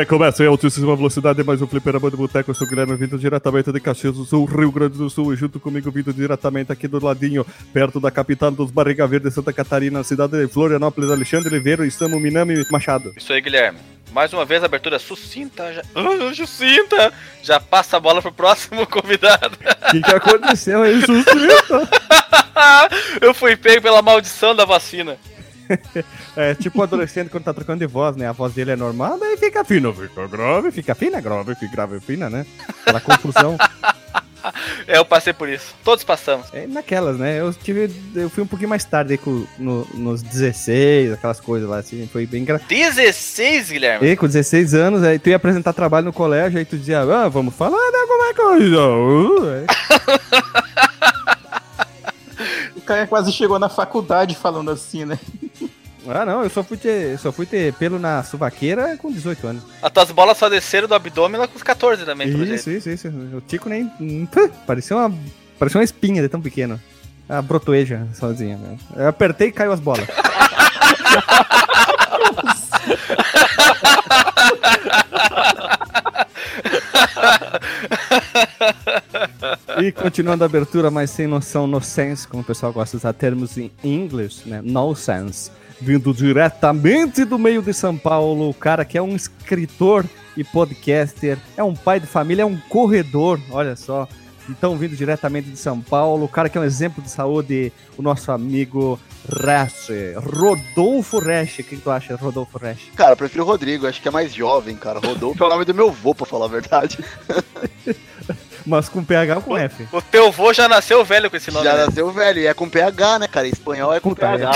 Recomeça em altíssima velocidade mais um fliperama de boteco. Eu sou o Guilherme, vindo diretamente de Caxias do Sul, Rio Grande do Sul. E junto comigo, vindo diretamente aqui do ladinho, perto da capital dos Barriga Verde, Santa Catarina, cidade de Florianópolis, Alexandre Oliveira e Samu Minami Machado. Isso aí, Guilherme. Mais uma vez, abertura sucinta. Já... Ah, sucinta! Já passa a bola pro próximo convidado. O que, que aconteceu aí, sucinta? Eu fui pego pela maldição da vacina. É tipo o adolescente quando tá trocando de voz, né? A voz dele é normal, daí fica fino, fica grave, fica fina, grave, fica grave, fina, né? Aquela confusão. É, eu passei por isso. Todos passamos. É naquelas, né? Eu tive. Eu fui um pouquinho mais tarde aí com, no- nos 16, aquelas coisas lá, assim, foi bem engraçado. 16, Guilherme. E com 16 anos, aí tu ia apresentar trabalho no colégio, aí tu dizia, ah, vamos falar de alguma coisa. Uh, é. O cara quase chegou na faculdade falando assim, né? Ah, não, eu só fui ter, só fui ter pelo na suvaqueira com 18 anos. As tuas bolas só desceram do abdômen lá com os 14 também, pelo jeito. Isso, isso, isso. O Tico nem. pã, Parecia uma. Parecia uma espinha de tão pequeno. A brotoeja sozinha, né? Eu apertei e caiu as bolas. E continuando a abertura, mas sem noção, no sense, como o pessoal gosta de usar termos em inglês, né? No sense. Vindo diretamente do meio de São Paulo, o cara que é um escritor e podcaster, é um pai de família, é um corredor, olha só. Então, vindo diretamente de São Paulo, o cara que é um exemplo de saúde, o nosso amigo Resch, Rodolfo Resch. O que tu acha, Rodolfo Resch? Cara, eu prefiro o Rodrigo, acho que é mais jovem, cara. Rodolfo é o nome do meu vô, pra falar a verdade. Mas com PH ou com F? O teu vô já nasceu velho com esse nome. Já né? nasceu velho, e é com PH, né, cara? Em espanhol é com Puta PH.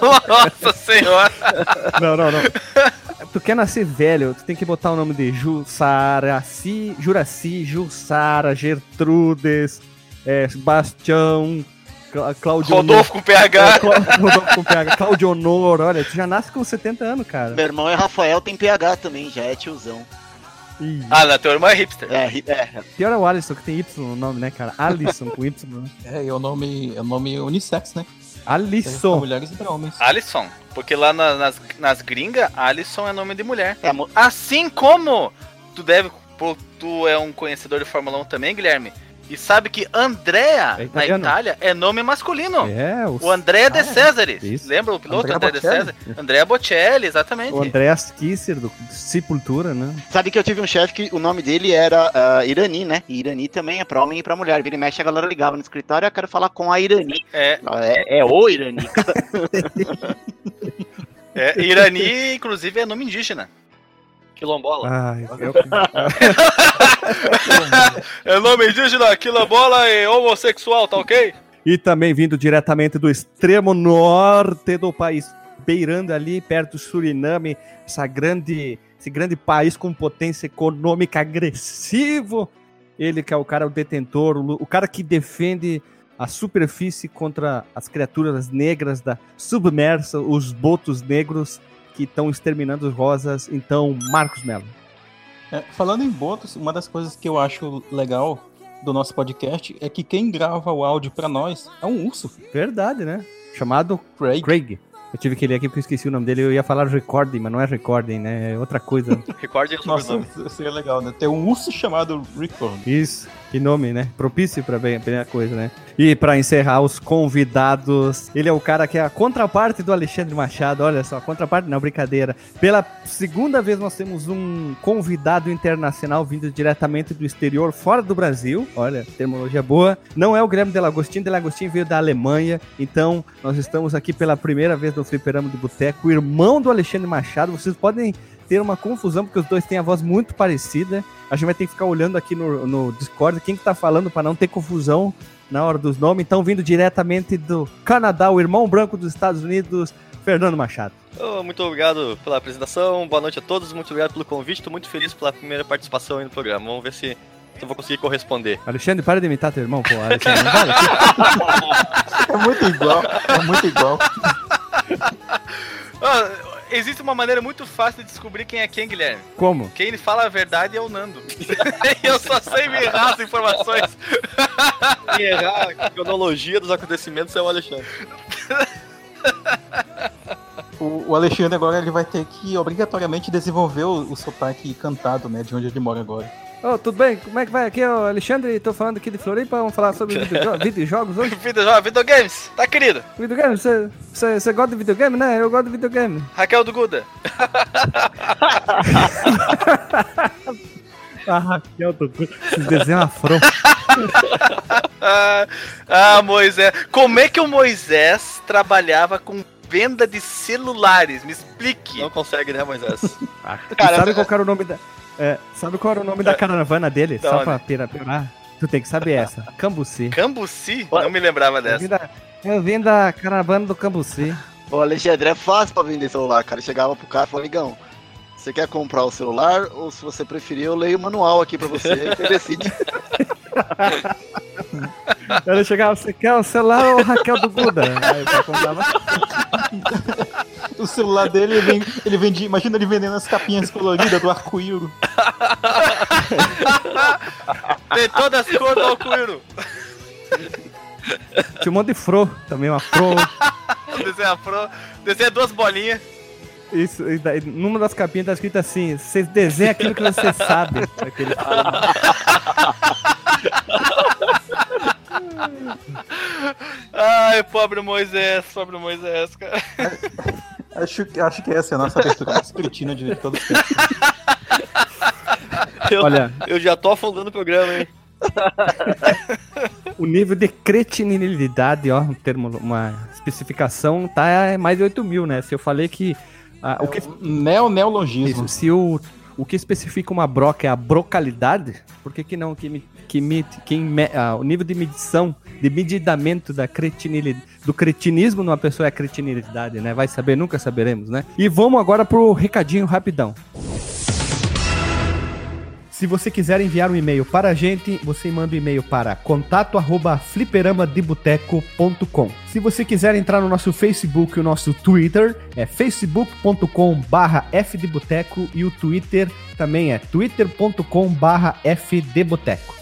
Nossa senhora. Não, não, não. tu quer nascer velho, tu tem que botar o nome de Jussaraci, Juraci, Jussara, Gertrudes, é, Bastião, Cla Claudio Rodolfo com É, PH. Cla- Rodolfo com PH, Claudio Honor, olha, tu já nasce com 70 anos, cara. Meu irmão é Rafael, tem PH também, já é tiozão. Ih, Ah, não, teu irmão é hipster. É, é. pior é o Alisson, que tem Y no nome, né, cara? Alisson com Y. né? É, é o nome, é o nome unissex, né? Alisson. mulheres e pra homens. Alisson. Porque lá na- nas, nas gringas, Alisson é nome de mulher. É, Assim como tu deve. Tu é um conhecedor de Fórmula 1 também, Guilherme. E sabe que Andrea, É na. Itália, é nome masculino. É, o, O Andrea de. Isso. Lembra o piloto Andrea Andrea de? Cesares? Andrea Bocelli, exatamente. o Andreas Kisser, do Sepultura, né? Sabe que eu tive um chefe que o nome dele era ah, Irani, né? E Irani também é pra homem e pra mulher. Vira e mexe, a galera ligava no escritório, eu quero falar com a Irani. É, É, é o Irani, é, Irani, inclusive, é nome indígena. Quilombola. Ai, eu, É nome indígena, quilombola e homossexual, tá ok? E também vindo diretamente do extremo norte do país, beirando ali perto do Suriname, essa grande, esse grande país com potência econômica agressivo. Ele que é o cara, o detentor, o, o cara que defende a superfície contra as criaturas negras da submersa, os botos negros que estão exterminando os rosas. Então, Marcos Mello. É, falando em botos, uma das coisas que eu acho legal do nosso podcast é que quem grava o áudio pra nós é um urso, Verdade, né? Chamado Craig. Craig. Eu tive que ler aqui porque eu esqueci o nome dele. Eu ia falar recording, mas não é recording, né? É outra coisa. Recorde o Nossa, sobrenome. seria legal, né? Ter um urso chamado Record. Isso, que nome, né? Propício pra bem, primeira coisa, né? E pra encerrar, os convidados. Ele é o cara que é a contraparte do Alexandre Machado. Olha só, contraparte, não, brincadeira. Pela segunda vez nós temos um convidado internacional vindo diretamente do exterior, fora do Brasil. Olha, terminologia boa. Não é o Guilherme Delagostinho, Delagostinho veio da Alemanha. Então, nós estamos aqui pela primeira vez no Fliperama de Boteco, o irmão do Alexandre Machado. Vocês podem ter uma confusão, porque os dois têm a voz muito parecida. A gente vai ter que ficar olhando aqui no, no Discord quem que tá falando para não ter confusão na hora dos nomes. Então, vindo diretamente do Canadá, o irmão branco dos Estados Unidos, Fernando Machado. Ô, muito obrigado pela apresentação, boa noite a todos, muito obrigado pelo convite, estou muito feliz pela primeira participação aí no programa. Vamos ver se, se eu vou conseguir corresponder. Alexandre, para de imitar teu irmão, pô. Alexandre, não vale. É muito igual, é muito igual. Ah, existe uma maneira muito fácil de descobrir quem é quem, Guilherme. Como? Quem fala a verdade é o Nando. eu só sei me errar as informações. Quem errar a cronologia dos acontecimentos é o Alexandre. O, o Alexandre agora ele vai ter que obrigatoriamente desenvolver o, o sotaque cantado, né? De onde ele mora agora. Ô, tudo bem? Como é que vai? Aqui é o Alexandre, tô falando aqui de Floripa, vamos falar sobre videojo- videojogos hoje? Videojogos, videogames, tá querido? Videogame, você, você, você gosta de videogame, né? Eu gosto de videogame. Raquel do Guda. Ah, Raquel, tô... esses desenhos afro. Ah, ah, Moisés. Como é que o Moisés trabalhava com venda de celulares? Me explique. Não consegue, né, Moisés? E Cara, sabe qual era o nome da. É, sabe qual era o nome da caravana dele? Da Só onde? pra pira- piorar? Tu tem que saber essa. Cambuci. Cambuci? Não me lembrava Eu dessa. vim, da, eu vim da caravana do Cambuci. O Alexandre é fácil pra vender celular, cara. Chegava pro cara e falava, Ligão, você quer comprar o celular ou se você preferir, eu leio o manual aqui pra você e você decide. Ele chegava, você quer o celular ou o Raquel do Buda? Aí comprava. O celular dele, ele, vem, ele vende. Imagina ele vendendo as capinhas coloridas do arco-íris. Tem todas as cores do arco-íris. Tinha um monte de fro também, uma fro. Desenha pro. Desenha duas bolinhas. Isso, e daí, numa das capinhas tá escrito assim: você desenha aquilo que você sabe. Aquele Ai, pobre Moisés, pobre Moisés, cara. Acho, que- acho que essa é a nossa abertura mais cretina de todos os tempos. Eu, Olha, eu já tô afundando o programa, hein? o nível de cretinilidade, ó, um termo, uma especificação, tá é mais de 8 mil, né? Se eu falei que. ah, o que Neo neologismo. Se o, o que especifica uma broca é a brocalidade, por que, que não que, me- que, me- que me- ah, o nível de medição, de medidamento da cretinilidade, do cretinismo numa pessoa é a cretinilidade, né? Vai saber, nunca saberemos, né? E vamos agora pro recadinho rapidão. Se você quiser enviar um e-mail para a gente, você manda um e-mail para contato@fliperamadeboteco.com. Se você quiser entrar no nosso Facebook e o nosso Twitter, é facebook.com/fdeboteco e o Twitter também é twitter.com/fdeboteco.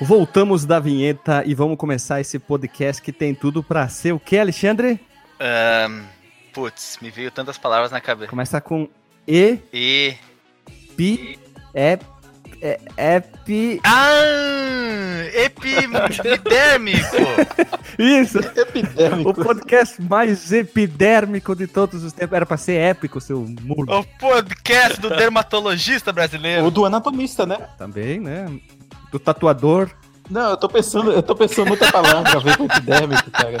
Voltamos da vinheta e vamos começar esse podcast que tem tudo pra ser o que, Alexandre? Ahn, putz, me veio tantas palavras na cabeça. Começa com E, E. Pi, é, é, é, pi... Ah! Epidérmico! Isso! O Epidérmico. podcast mais epidérmico de todos os tempos. Era pra ser épico, seu mulo. o podcast do dermatologista brasileiro. Ou do anatomista, né? Também, né? Do tatuador. Não, eu tô pensando, eu tô pensando muita palavra ver com epidérmico, cara.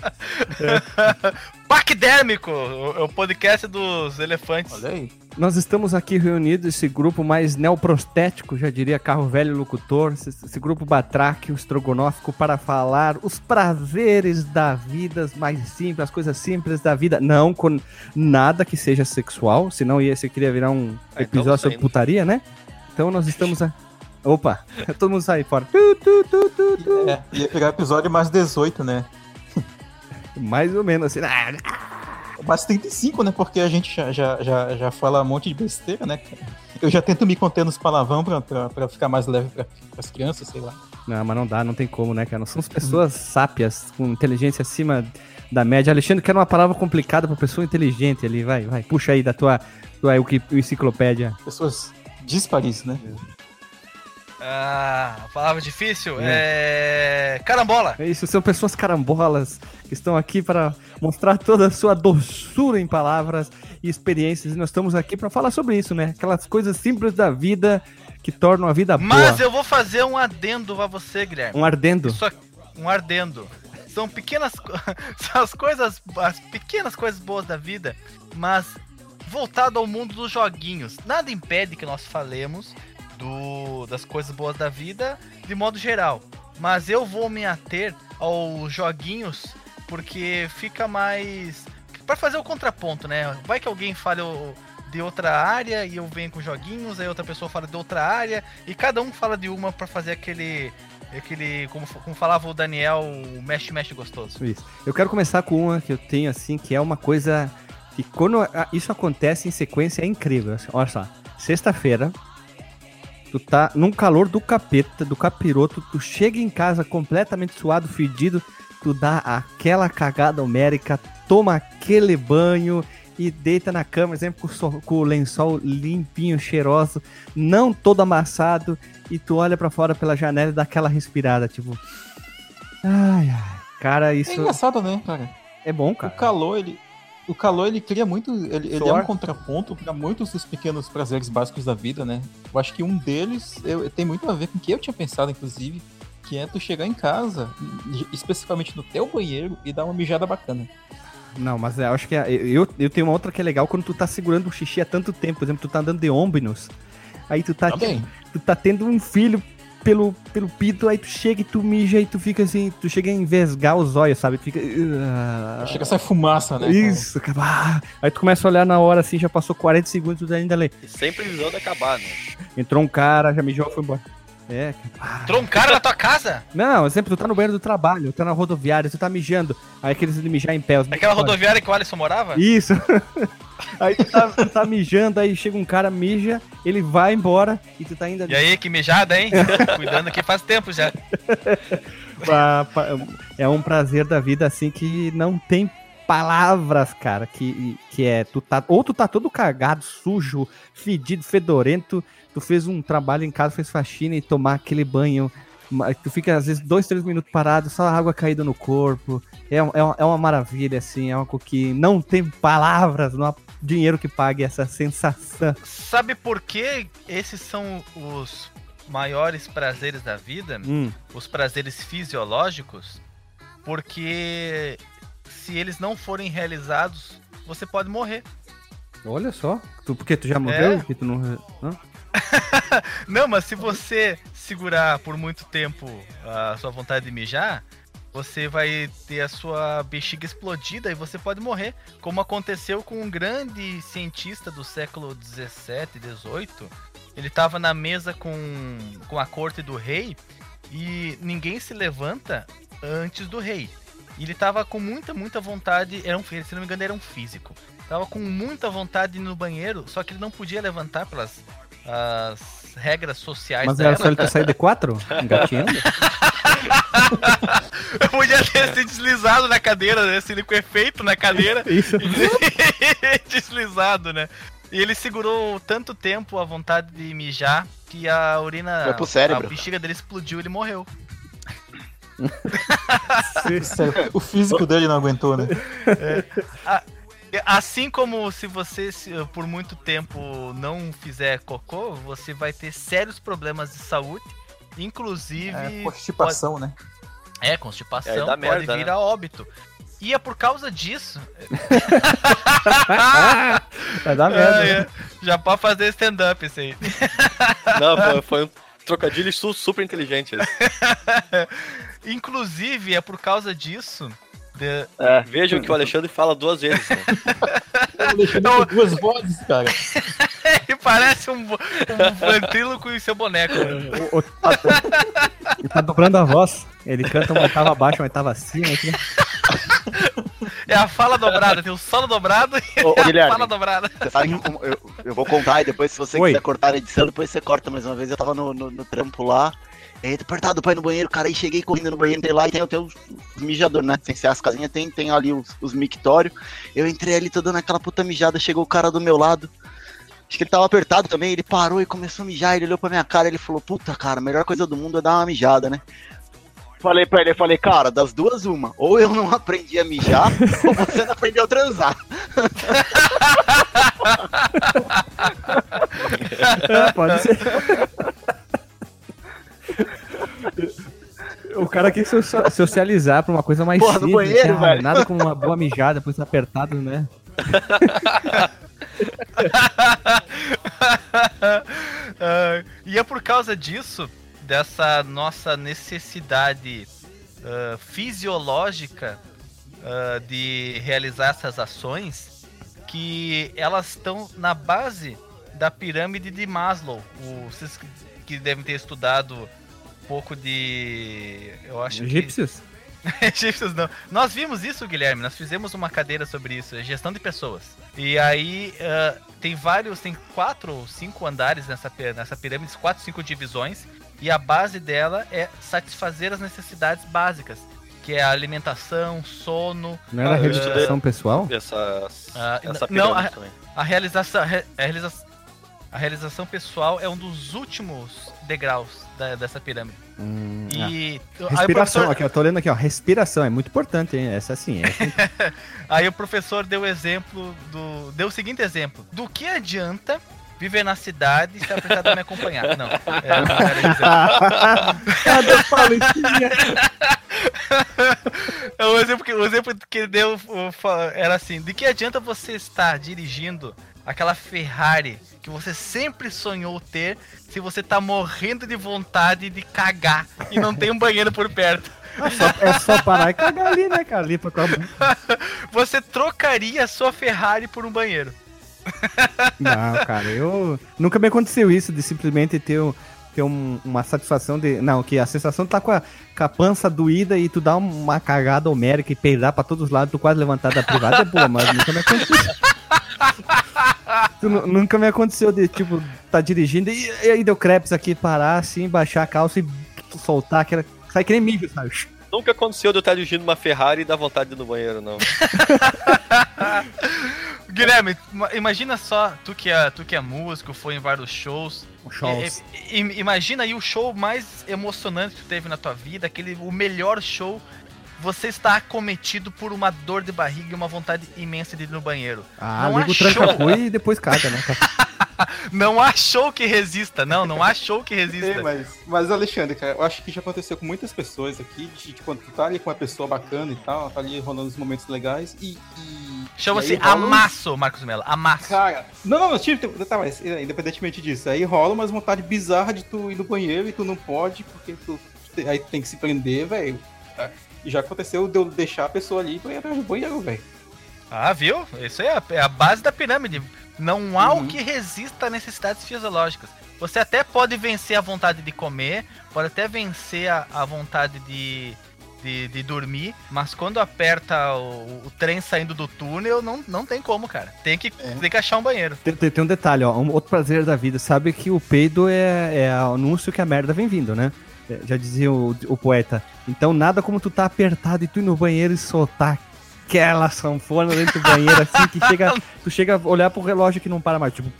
Paquidérmico! O, o podcast dos elefantes. Olha aí. Nós estamos aqui reunidos, esse grupo mais neoprostético, já diria carro velho locutor, esse, esse grupo batráquio, estrogonófico, para falar os prazeres da vida, as mais simples, as coisas simples da vida. Não com nada que seja sexual, senão ia, você queria virar um Ah, então episódio sobre putaria, né? Então nós estamos a... Opa, todo mundo sai fora. Tu, tu, tu, tu, tu. É, ia pegar episódio mais 18, né? Mais ou menos assim. Ah, Mais 35, né? Porque a gente já, já, já, já fala um monte de besteira, né, cara? Eu já tento me conter nos palavrão pra, pra, pra ficar mais leve pra, pras crianças, sei lá. Não, mas não dá, não tem como, né, cara? Nós somos pessoas sápias, com inteligência acima da média. Alexandre, quer uma palavra complicada pra pessoa inteligente ali, vai, vai. Puxa aí da tua, tua enciclopédia. Pessoas díspares, né? Ah, palavra difícil? É. Carambola! É isso, são pessoas carambolas que estão aqui para mostrar toda a sua doçura em palavras e experiências. E nós estamos aqui para falar sobre isso, né? Aquelas coisas simples da vida que tornam a vida Mas boa. eu vou fazer um adendo a você, Guilherme. Um ardendo. Isso um ardendo. São pequenas são as coisas, as pequenas coisas boas da vida, mas voltado ao mundo dos joguinhos. Nada impede que nós falemos do, das coisas boas da vida de modo geral, mas eu vou me ater aos joguinhos porque fica mais para fazer o contraponto, né? Vai que alguém fale o de outra área e eu venho com joguinhos, aí outra pessoa fala de outra área e cada um fala de uma pra fazer aquele aquele como, como falava o Daniel, o mexe mexe gostoso. Isso. Eu quero começar com uma que eu tenho assim, que é uma coisa que quando isso acontece em sequência é incrível. Olha só, sexta-feira, tu tá num calor do capeta, do capiroto, tu chega em casa completamente suado, fedido, tu dá aquela cagada homérica, toma aquele banho e deita na cama, exemplo, com o, com o lençol limpinho, cheiroso, não todo amassado, e tu olha pra fora pela janela e dá aquela respirada, tipo. Ai, ai. Cara, É isso engraçado, né, cara? é bom, O cara. calor, ele. O calor, ele cria muito. Ele, ele é um contraponto para muitos dos pequenos prazeres básicos da vida, né? Eu acho que um deles eu- tem muito a ver com o que eu tinha pensado, inclusive, que é tu chegar em casa, especificamente no teu banheiro, e dar uma mijada bacana. Não, mas eu acho que é- eu, eu tenho uma outra que é legal quando tu tá segurando o xixi há tanto tempo. Por exemplo, tu tá andando de ônibus, aí tu tá, Também. tu tá tendo um filho pelo, pelo pito, aí tu chega e tu mija e tu fica assim, tu chega a envesgar os olhos, sabe? Tu fica. ah, Chega a sair fumaça, né? Isso, cara. Ah, Aí tu começa a olhar na hora assim, já passou 40 segundos, tu ainda lê. E sem previsão de acabar, né? Entrou um cara, já mijou, foi embora. É, um cara na tua casa? Não, exemplo, tu tá no banheiro do trabalho, tu tá na rodoviária, tu tá mijando. Aí aqueles de mijar em pé. os Aquela rodoviária que o Alisson morava? Isso. aí tu tá, tu tá mijando, aí chega um cara, mija, ele vai embora e tu tá ainda E aí, que mijada, hein? Cuidando aqui faz tempo já. é um prazer da vida assim que não tem palavras, cara, que, que é tu tá ou tu tá todo cagado, sujo, fedido, fedorento, tu fez um trabalho em casa, fez faxina e tomar aquele banho, tu fica às vezes dois, três minutos parado, só a água caindo no corpo, é, é, uma, é uma maravilha assim, é algo que não tem palavras, não há dinheiro que pague essa sensação. Sabe por que esses são os maiores prazeres da vida? Hum, Os prazeres fisiológicos? Porque se eles não forem realizados, você pode morrer. olha só, tu, porque tu já morreu? É. Que tu não, não? Não, mas se você segurar por muito tempo a sua vontade de mijar, você vai ter a sua bexiga explodida e você pode morrer. Como aconteceu com um grande cientista do século 17, 18. Ele estava na mesa com, com a corte do rei e ninguém se levanta antes do rei. Ele tava com muita, muita vontade. Era um, se não me engano, era um físico. Tava com muita vontade no banheiro, só que ele não podia levantar pelas as regras sociais Mas só ele ter saído de quatro? Engatinhando? Eu podia ter se deslizado na cadeira, né? Se ele com efeito na cadeira. Isso. deslizado, né? E ele segurou tanto tempo a vontade de mijar que a urina. Foi pro cérebro. A bexiga dele explodiu e ele morreu. Sério, o físico dele não aguentou, né? Assim como se você se- por muito tempo não fizer cocô, você vai ter sérios problemas de saúde, inclusive É, constipação, né? é constipação, É, pode merda, vir né? a óbito. E é por causa disso. Vai dar merda. Ah, né? é. Já pode fazer stand-up isso aí. Não, foi, foi um trocadilho su- super inteligente. esse. Inclusive, é por causa disso. De- É, vejam que o Alexandre fala duas vezes. Né? Alexandre Então- com duas vozes, cara. Ele parece um, um ventríloco e seu boneco. né? O- o- Ele tá dobrando a voz. Ele canta uma oitava abaixo, uma oitava acima. Aqui. É a fala dobrada, tem o solo dobrado e Ô, ô, a fala dobrada. Você sabe que eu, eu vou contar e depois, se você Oi. quiser cortar a edição, depois você corta mais uma vez. Eu tava no, no, no trampo lá, tô apertado pra ir no banheiro, cara, aí cheguei correndo no banheiro, tem lá e tem, os, os mijadores, né? Sem ser as casinhas, tem, tem ali os, os mictórios. Eu entrei ali, tô dando aquela puta mijada, chegou o cara do meu lado. Acho que ele tava apertado também, ele parou e começou a mijar, ele olhou pra minha cara, ele falou, puta, cara, a melhor coisa do mundo é dar uma mijada, né? Falei pra ele, eu falei, cara, das duas uma, ou eu não aprendi a mijar, ou você não aprendeu a transar. É, pode ser. O cara quis socia- socializar pra uma coisa mais Porra, simples. banheiro, ah, velho. Nada como uma boa mijada, depois tá apertado, né? Ah, e é por causa disso, dessa nossa necessidade ah, fisiológica ah, de realizar essas ações, que elas estão na base da pirâmide de Maslow. O, vocês que devem ter estudado pouco de. Eu acho que. Egípcios? Egípcios não. Nós vimos isso, Guilherme. Nós fizemos uma cadeira sobre isso, é gestão de pessoas. E aí ah, tem vários, tem quatro ou cinco andares nessa, nessa pirâmide, quatro, cinco divisões. E a base dela é satisfazer as necessidades básicas, que é a alimentação, sono, Não era eu realização pessoal? Essa, Ah, essa n- não, pirâmide a- também. a realização, a, re- a realiza- a realização pessoal é um dos últimos degraus da- dessa pirâmide. Hum, ah. E o Respiração, professor- aqui, eu tô lendo aqui, ó. Respiração, é muito importante, hein? Essa sim, essa Aí o professor deu o exemplo do. Deu o seguinte exemplo. Do que adianta viver na cidade e estar precisado me acompanhar? Não. É, não era palitinha. É, o, exemplo que, o exemplo que ele deu o, era assim: de que adianta você estar dirigindo aquela Ferrari que você sempre sonhou ter se você tá morrendo de vontade de cagar e não tem um banheiro por perto? É só parar e cagar ali, né, cara? Ali pra Você trocaria a sua Ferrari por um banheiro. Não, cara, eu. Nunca me aconteceu isso de simplesmente ter, ter um- uma satisfação de. Não, que a sensação de tá com a, com a pança doída e tu dá uma cagada homérica e peidar pra todos os lados, tu quase levantar da privada é boa, mas nunca me aconteceu. Nu- nunca me aconteceu de, tipo, tá dirigindo e, e aí deu crepes aqui, parar assim, baixar a calça e soltar aquela. Sai que nem mijo, sabe? Nunca aconteceu de eu estar dirigindo uma Ferrari e dar vontade de ir no banheiro, não. Guilherme, ima- imagina só, tu que, é, tu que é músico, foi em vários shows. Shows. I- i- imagina aí o show mais emocionante que tu teve na tua vida, aquele, o melhor show. Você está acometido por uma dor de barriga e uma vontade imensa de ir no banheiro. Ah, Não liga o achou. tranca e depois caga, né? Não show que resista, não, não show que É, resista. mas, mas, Alexandre, cara, eu acho que já aconteceu com muitas pessoas aqui, de, de quando tu tá ali com uma pessoa bacana e tal, tá ali rolando os momentos legais e. e Chama-se rola amasso, Marcos Mello, amasso. Cara, não, não, não, tipo, tá, mas eh, independentemente disso, aí rola umas vontade bizarra de tu ir no banheiro e tu não pode, porque tu, tu- aí tu tem que se prender, velho. Já aconteceu de eu deixar a pessoa ali pra ir atrás do banheiro, velho. Ah, viu? Isso aí é a, é a base da pirâmide. Não há Uhum. o que resista a necessidades fisiológicas. Você até pode vencer a vontade de comer, pode até vencer a, a vontade de, de, de dormir, mas quando aperta o, o trem saindo do túnel, não, não tem como, cara. Tem que, É. tem que achar um banheiro. Tem, tem- tem um detalhe, ó. Um outro prazer da vida. Sabe que o peido é, é anúncio que a merda vem vindo, né? Já dizia o, o poeta. Então nada como tu tá apertado e tu ir no banheiro e soltar aquela sanfona dentro do banheiro, assim, que chega. Tu chega a olhar pro relógio que não para mais, tipo.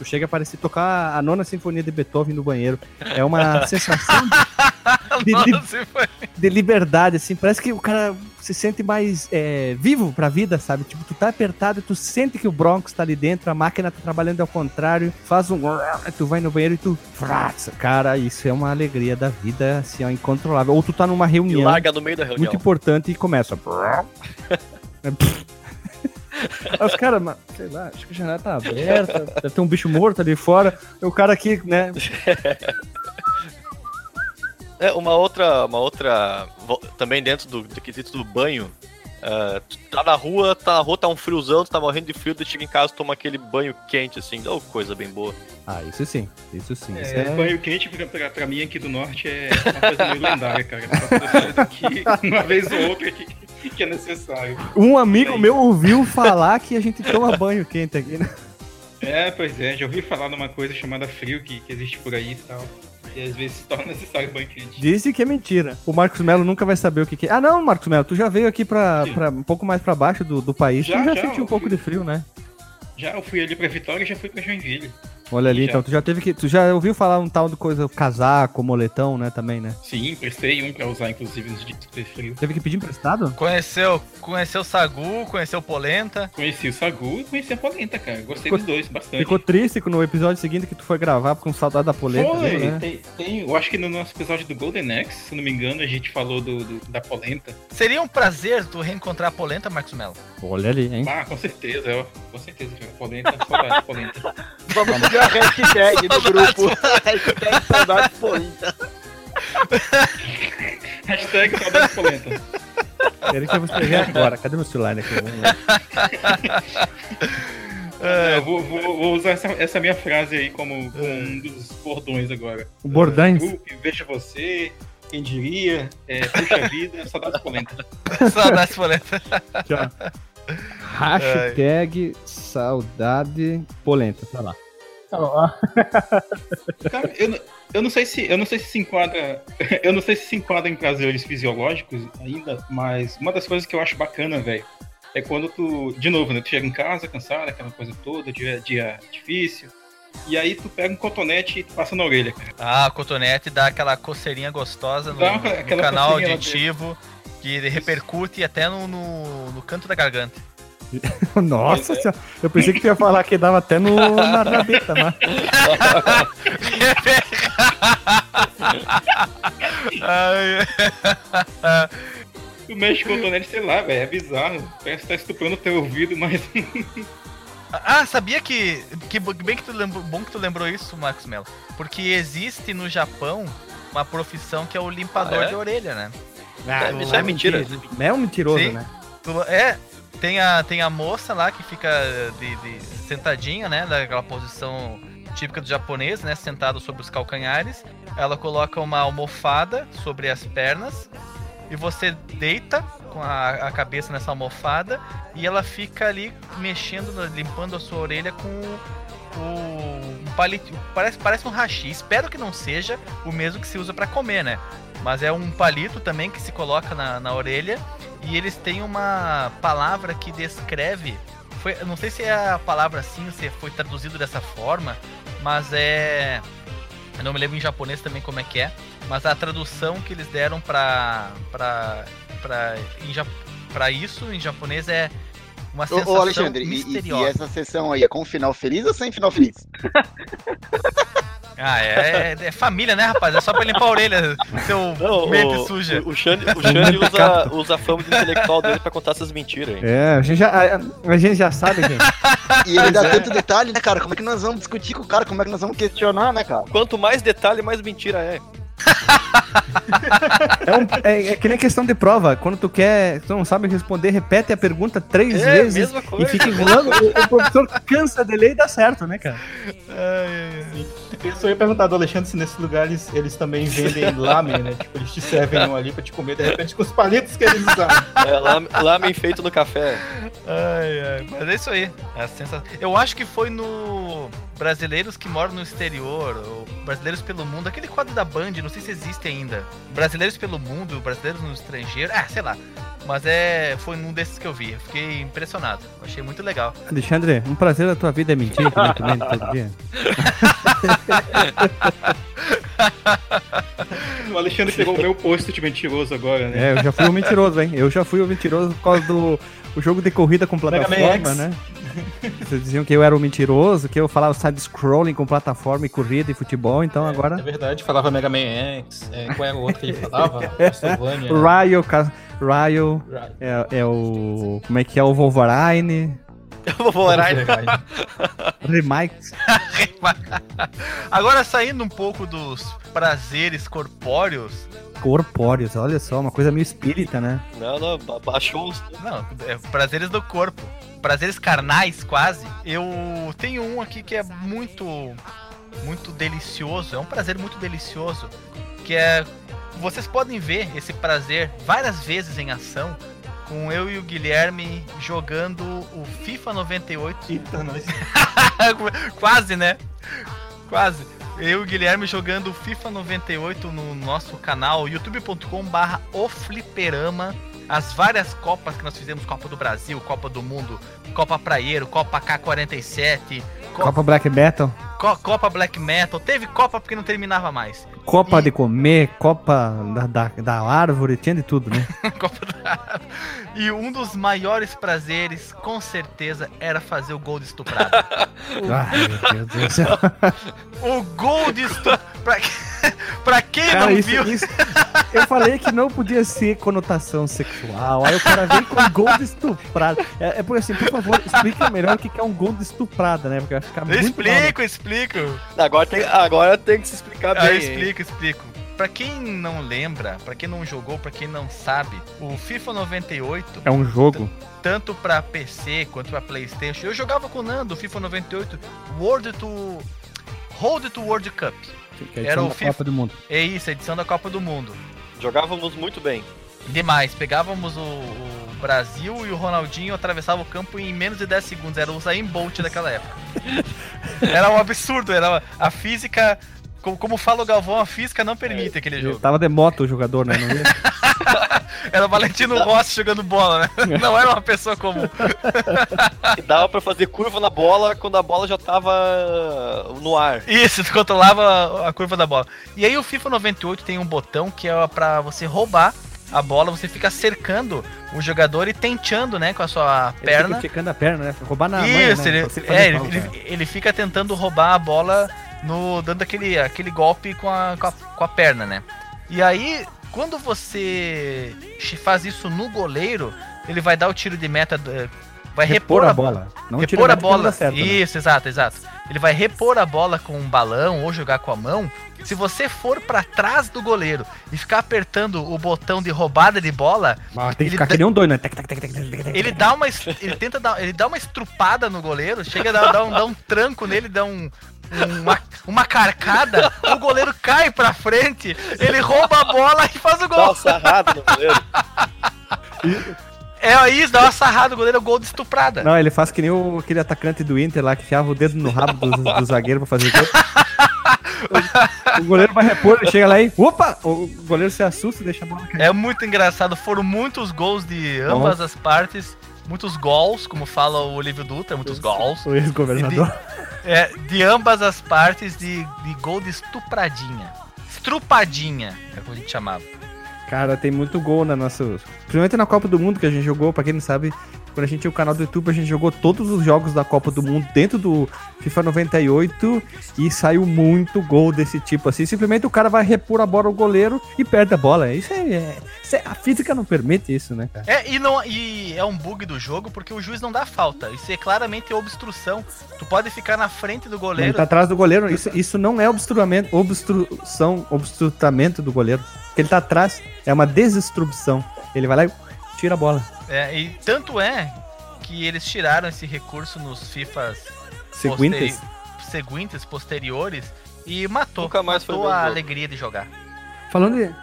Tu chega a parecer tocar a nona sinfonia de Beethoven no banheiro. É uma sensação de, de- de- liberdade, assim. Parece que o cara se sente mais é, vivo pra vida, sabe? Tipo, tu tá apertado e tu sente que o Bronx tá ali dentro, a máquina tá trabalhando ao contrário, faz um. Tu vai no banheiro e tu. Cara, isso é uma alegria da vida, assim, ó, incontrolável. Ou tu tá numa E reunião larga no meio da reunião. muito importante e começa. Aí Os caras, sei lá, acho que a janela tá aberta, deve ter um bicho morto ali fora. E o cara aqui, né? É, uma outra, uma outra, também dentro do, do quesito do banho, ah, tu tá na rua, tá na rua, tá um friozão, tu tá morrendo de frio, tu chega em casa, toma aquele banho quente, assim, oh, coisa bem boa. Ah, isso sim, isso sim. isso É, é- banho quente pra, pra, pra mim aqui do norte é uma coisa meio lendária, cara. Daqui uma vez ou outra que, que é necessário. Um amigo meu ouviu falar que a gente toma banho quente aqui, né? É, pois é, já ouvi falar numa coisa chamada frio que, que existe por aí e tal. E às vezes se torna necessário banho quente. Disse que é mentira. O Marcos Melo nunca vai saber o que, que é. Ah, não, Marcos Melo, tu já veio aqui pra, Sim. pra um pouco mais pra baixo do, do país. Já, tu já, já, sentiu um pouco fui. de frio, né? Já eu fui ali pra Vitória e já fui pra Joinville. Olha ali, Já. então tu já teve que. Tu já ouviu falar um tal de coisa, casaco, moletão, né? Também, né? Sim, prestei um pra usar, inclusive, nos dias que fez frio. Teve que pedir emprestado? Conheceu, conheceu o Sagu, conheceu o Polenta. Conheci o Sagu e conheci a Polenta, cara. Gostei Ficou- dos dois, bastante. Ficou triste no episódio seguinte que tu foi gravar com saudade da polenta, Foi, né? tem, tem- eu acho que no nosso episódio do Golden Axe, se não me engano, a gente falou do, do- da polenta. Seria um prazer tu reencontrar a Polenta, Marcos Mello. Olha ali, hein? Ah, com certeza, ó, com certeza. Polenta, saudade, polenta. Vamos criar a hashtag no grupo. hashtag saudade polenta. Hashtag saudade polenta. Peraí que eu vou escrever agora. Cadê meu celular aqui? Vamos lá. Eu vou, vou- vou usar essa, essa minha frase aí como, como um dos bordões agora. O Bordões. Grupo, veja você, quem diria, é, puxa vida, saudades polenta. Saudades polenta. Aqui, Hashtag saudade polenta. Tá lá. Cara, eu, não- eu não sei se eu não sei se se enquadra eu não sei se se enquadra em prazeres fisiológicos ainda, mas uma das coisas que eu acho bacana, velho, é quando tu, de novo, né, tu chega em casa cansado, aquela coisa toda, dia dia difícil, e aí tu pega um cotonete e tu passa na orelha, cara. Ah, a cotonete dá aquela coceirinha gostosa no, Dá no canal auditivo que repercute até no, no, no canto da garganta. Nossa é. senhora. Eu pensei que tu ia falar que dava até no, na rabeta, mas. Ai, Tu mexe com o cotonete, sei lá, velho, é bizarro. Parece que tá estuprando o teu ouvido, mas Ah, sabia que, que bem que tu lembrou, bom que tu lembrou isso, Max Mello, porque existe no Japão uma profissão que é o limpador Ah, é? de orelha, né? Ah, isso é mentira. É um mentiroso, Sim. né? É, tem a, tem a moça lá que fica de, de- sentadinha, né? Daquela posição típica do japonês, né? Sentado sobre os calcanhares. Ela coloca uma almofada sobre as pernas e você deita com a, a cabeça nessa almofada e ela fica ali mexendo, limpando a sua orelha com o um palito. Parece, parece um hashi. Espero que não seja o mesmo que se usa para comer, né? Mas é um palito também que se coloca na, na orelha e eles têm uma palavra que descreve. Foi, não sei se é a palavra assim, ou se foi traduzido dessa forma, mas é. Eu não me lembro em japonês também como é que é, mas a tradução que eles deram pra. pra. pra, em ja- pra isso em japonês é uma Ô, sensação ô, Alexandre, e- e, misteriosa. e essa sessão aí é com final feliz ou sem final feliz? Ah, é, é- é família, né, rapaz? É só pra limpar a orelha, seu Não, mente o, suja. o, o Xande, o Xande usa, usa a fama de intelectual dele pra contar essas mentiras, hein? É, a gente já, a, a gente já sabe, gente. E ele dá tanto detalhe, né, cara? Como é que nós vamos discutir com o cara? Como é que nós vamos questionar, né, cara? Quanto mais detalhe, mais mentira é. É, um- é- é que nem questão de prova. Quando tu quer, tu não sabe responder, repete a pergunta três É, vezes mesma e fica enrolando. o, o professor cansa de ler e dá certo, né, cara? Eu só ia perguntar do Alexandre se nesses lugares eles também vendem lamen, né? Tipo, eles te servem um ali pra te comer, de repente, com os palitos que eles usaram. É lamen feito no café. Ai, ai, mas é isso aí. É a sensação. Eu acho que foi no Brasileiros que moram no exterior, ou Brasileiros pelo Mundo, aquele quadro da Band, não sei se existe ainda. Brasileiros pelo Mundo, Brasileiros no estrangeiro, ah, sei lá. Mas é, foi num desses que eu vi. Eu fiquei impressionado. Achei muito legal. Alexandre, um prazer da tua vida é mentir, que nem tu mente todo dia. o Alexandre pegou o meu posto de mentiroso agora, né? É, eu já fui o mentiroso, hein? Eu já fui o mentiroso por causa do o jogo de corrida com Mega Man plataforma, X. né? Vocês diziam que eu era o mentiroso, que eu falava side-scrolling com plataforma e corrida e futebol, então É agora. verdade, falava Mega Man X. É, qual era o outro que ele falava? Castlevania. Ryo, Ca- Ryo, Right. é, é o. Como é que é? O Wolverine, orar. Remix. Agora saindo um pouco dos prazeres corpóreos. Corpóreos, olha só, uma coisa meio espírita, né? Não, não, ba- baixou os. Não, é prazeres do corpo. Prazeres carnais, quase. Eu tenho um aqui que é muito. Muito delicioso. É um prazer muito delicioso. Que é. Vocês podem ver esse prazer várias vezes em ação. Com eu e o Guilherme jogando o FIFA 98 Eita, nós. Quase, né? Quase. Eu e o Guilherme jogando FIFA 98 no nosso canal youtube.com barra o fliperama. As várias copas que nós fizemos, Copa do Brasil, Copa do Mundo, Copa Praieiro, Copa K47, Co- Copa Black Metal, Co- Copa Black Metal. Teve Copa porque não terminava mais. Copa E- de comer, Copa da, da, da árvore, tinha de tudo, né? Copa da... E um dos maiores prazeres, com certeza, era fazer o gol de estuprado. Ai, meu Deus do céu. o gol de estuprado. pra... quem Cara, não isso, viu, isso- Eu falei que não podia ser conotação sexual. Aí o cara vem com gol de estuprada. É, é porque assim, por favor, explica melhor o que que é um gol de estuprada, né? Porque vai ficar Eu muito mal, né? explico, explico. Agora tem, agora tem que se explicar Ah, eu bem. hein? explico, explico. pra quem não lembra, pra quem não jogou, pra quem não sabe, o FIFA 98, É um jogo. tanto pra PC quanto pra Playstation, eu jogava com o Nando, o FIFA 98, World to... Hold to World Cup. Que é a Era edição o da FIFA. Copa do Mundo. É isso, a edição da Copa do Mundo. Jogávamos muito bem. Demais, pegávamos o, o Brasil e o Ronaldinho atravessava o campo em menos de 10 segundos. Era o Usain Bolt daquela época. Era um absurdo, era a física. Como, como fala o Galvão, a física não permite aquele Ele jogo. tava de moto o jogador, né? Era o Valentino Rossi jogando bola, né? Não era uma pessoa comum. E dava pra fazer curva na bola quando a bola já tava no ar. Isso, tu controlava a curva da bola. E aí o FIFA 98 tem um botão que é pra você roubar a bola, você fica cercando o jogador e tenteando, né, com a sua Ele perna. fica checando a perna, né? Roubar na Isso, né? ele, é, ele, ele- ele fica tentando roubar a bola no dando aquele, aquele golpe com a, com, a, com a perna, né? E aí, quando você faz isso no goleiro, ele vai dar o tiro de meta, do- vai repor, a bola. Não repor a bola. certo, né? Isso, exato, exato. Ele vai repor a bola com um balão ou jogar com a mão. Se você for pra trás do goleiro e ficar apertando o botão de roubada de bola, Mas tem Ele que ficar dá- que nem um doido, né? Ele dá uma. Ele tenta dar. Ele dá uma estrupada no goleiro, chega a dar, dar um, dar um tranco nele, dá um. Uma, uma carcada, o goleiro cai pra frente, ele rouba a bola e faz o Dá uma gol. sarrada no goleiro. É isso, dá uma sarrada, o goleiro é gol de estuprada. Não, ele faz que nem o, aquele atacante do Inter lá que enfiava o dedo no rabo do, do zagueiro pra fazer gol. O, o goleiro vai repor, ele chega lá e. Opa! O goleiro se assusta e deixa a bola cair. É muito engraçado, foram muitos gols de ambas as partes, muitos gols, como fala o Olívio Dutra, muitos gols. O ex-governador. É, de ambas as partes de, de gol de estupradinha. Estrupadinha, é como a gente chamava. Cara, tem muito gol na nossa. Principalmente na Copa do Mundo que a gente jogou, pra quem não sabe, quando a gente tinha o canal do YouTube, a gente jogou todos os jogos da Copa do Mundo dentro do FIFA 98 e saiu muito gol desse tipo assim. Simplesmente o cara vai repor a bola ao goleiro e perde a bola. Isso é. é- isso é- a física não permite isso, né, cara? É, e, não, e é um bug do jogo porque o juiz não dá falta. Isso é claramente obstrução. Tu pode ficar na frente do Ele goleiro. tá atrás do goleiro. Isso, isso não é obstruamento, obstrução, obstrutamento do goleiro. Porque ele tá atrás, é uma desinstrução. Ele vai lá e tira a bola. É, e tanto é que eles tiraram esse recurso nos FIFAs Seguintes. posteri- seguintes, posteriores, e matou. Nunca mais foi matou mesmo a jogo. alegria de jogar. Falando de.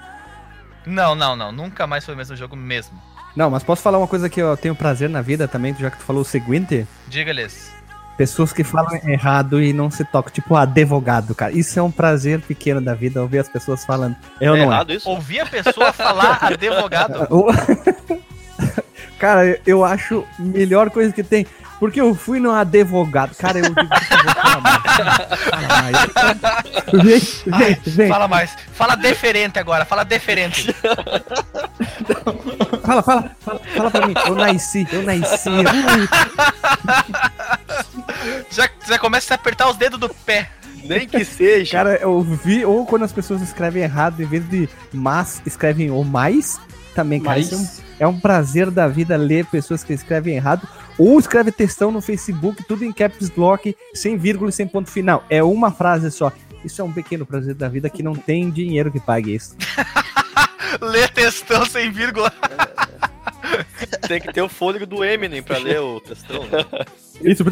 Não, não, não. Nunca mais foi o mesmo jogo mesmo. Não, mas posso falar uma coisa que eu tenho prazer na vida também, já que tu falou o seguinte? Diga-lhes. Pessoas que falam errado e não se tocam, tipo advogado, cara. Isso é um prazer pequeno da vida, ouvir as pessoas falando. Eu é não é. errado isso? Ouvir a pessoa falar advogado. Cara, eu acho melhor coisa que tem. Porque eu fui no advogado. Cara, eu eu. Vem, vem, vem. Fala mais. Fala deferente agora. Fala deferente. Fala, fala, fala, fala pra mim. Eu nasci, eu nasci. Ui, Já, já começa a apertar os dedos do pé. Nem que seja. Cara, eu vi, ou quando as pessoas escrevem errado, em vez de mas, escrevem o mais, também, cara. Mas- Isso é, um, é um prazer da vida ler pessoas que escrevem errado, ou escreve textão no Facebook, tudo em caps lock, sem vírgula e sem ponto final. É uma frase só. Isso é um pequeno prazer da vida que não tem dinheiro que pague isso. Lê textão sem vírgula. Tem que ter o fôlego do Eminem pra ler o textão. Né? Isso.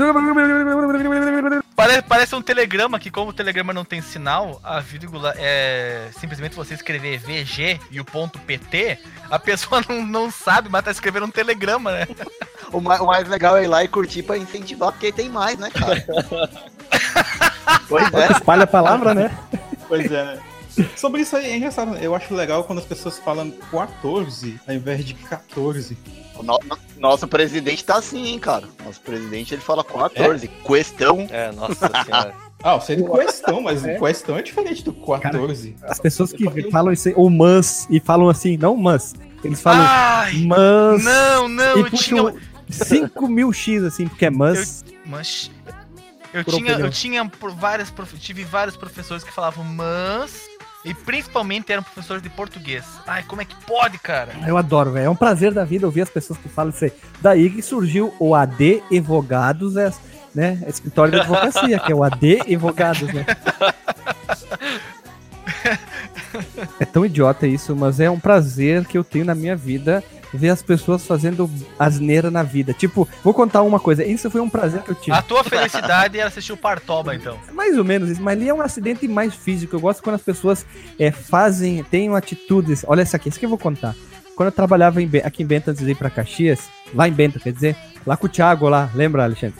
Parece, parece um telegrama que, como o telegrama não tem sinal, a vírgula é simplesmente você escrever VG e o ponto PT, a pessoa não, não sabe, mas tá escrevendo um telegrama, né? O mais, o mais legal é ir lá e curtir pra incentivar, porque tem mais, né, cara? pois é. Espalha a palavra, né? Pois é, né? Sobre isso aí, é engraçado. né? Eu acho legal quando as pessoas falam 14 ao invés de 14. O no- no- nosso presidente tá assim, hein, cara. Nosso presidente ele fala 14. Questão. É, nossa senhora. Ah, eu sei do questão, mas o questão é diferente do 14. As pessoas que falam isso aí, ou mas, e falam assim, não mas. Eles falam Ai, mas. não, não, e eu tinha. puxam 5 mil X, assim, porque é mas. Mas. Eu Por tinha, opinião. eu tinha por várias, prof- tive vários professores que falavam mas. E principalmente eram professores de português. Ai, como é que pode, cara? Eu adoro, velho. É um prazer da vida ouvir as pessoas que falam isso aí. Daí que surgiu o AD Evogados, é, né? Escritório de advocacia, que é o AD Evogados, né? É tão idiota isso, mas é um prazer que eu tenho na minha vida ver as pessoas fazendo asneira na vida. Tipo, vou contar uma coisa. Isso foi um prazer que eu tive. A tua felicidade é assistir o Partoba, então. Mais ou menos isso, mas ali é um acidente mais físico. Eu gosto quando as pessoas é, fazem, têm atitudes. Olha essa aqui, isso que eu vou contar. Quando eu trabalhava em, aqui em Bento antes de ir pra Caxias, lá em Bento, quer dizer, lá com o Thiago lá, lembra, Alexandre?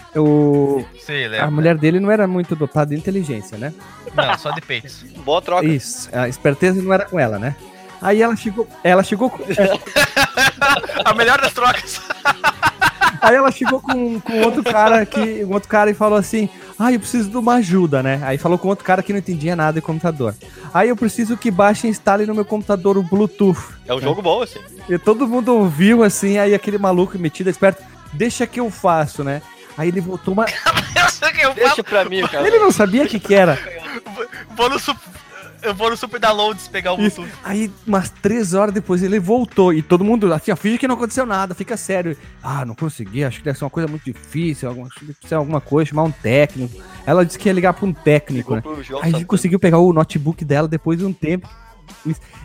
Sei, a lembra. mulher dele não era muito dotada de inteligência, né? Não, só de peitos. Boa troca. Isso, a esperteza não era com ela, né? Aí ela chegou, ela chegou, com- A melhor das trocas. aí ela chegou com, com outro cara que, um outro cara e falou assim: "Ah, eu preciso de uma ajuda, né?" Aí falou com outro cara que não entendia nada de computador. Aí eu preciso que baixe e instale no meu computador o Bluetooth. É um jogo bom, assim. E todo mundo ouviu assim, aí aquele maluco metido esperto, deixa que eu faço, né? Aí ele voltou uma. Deixa pra mim, cara. Ele não sabia o que, que era. Vou no. Eu vou no Super Downloads pegar o Isso. Bluetooth. Aí, umas três horas depois, ele voltou. E todo mundo, assim, ó, finge que não aconteceu nada, fica sério. Ah, não consegui, acho que deve ser uma coisa muito difícil, alguma, acho que deve ser alguma coisa, chamar um técnico. Ela disse que ia ligar pra um técnico, né? João Aí a gente conseguiu pegar o notebook dela depois de um tempo.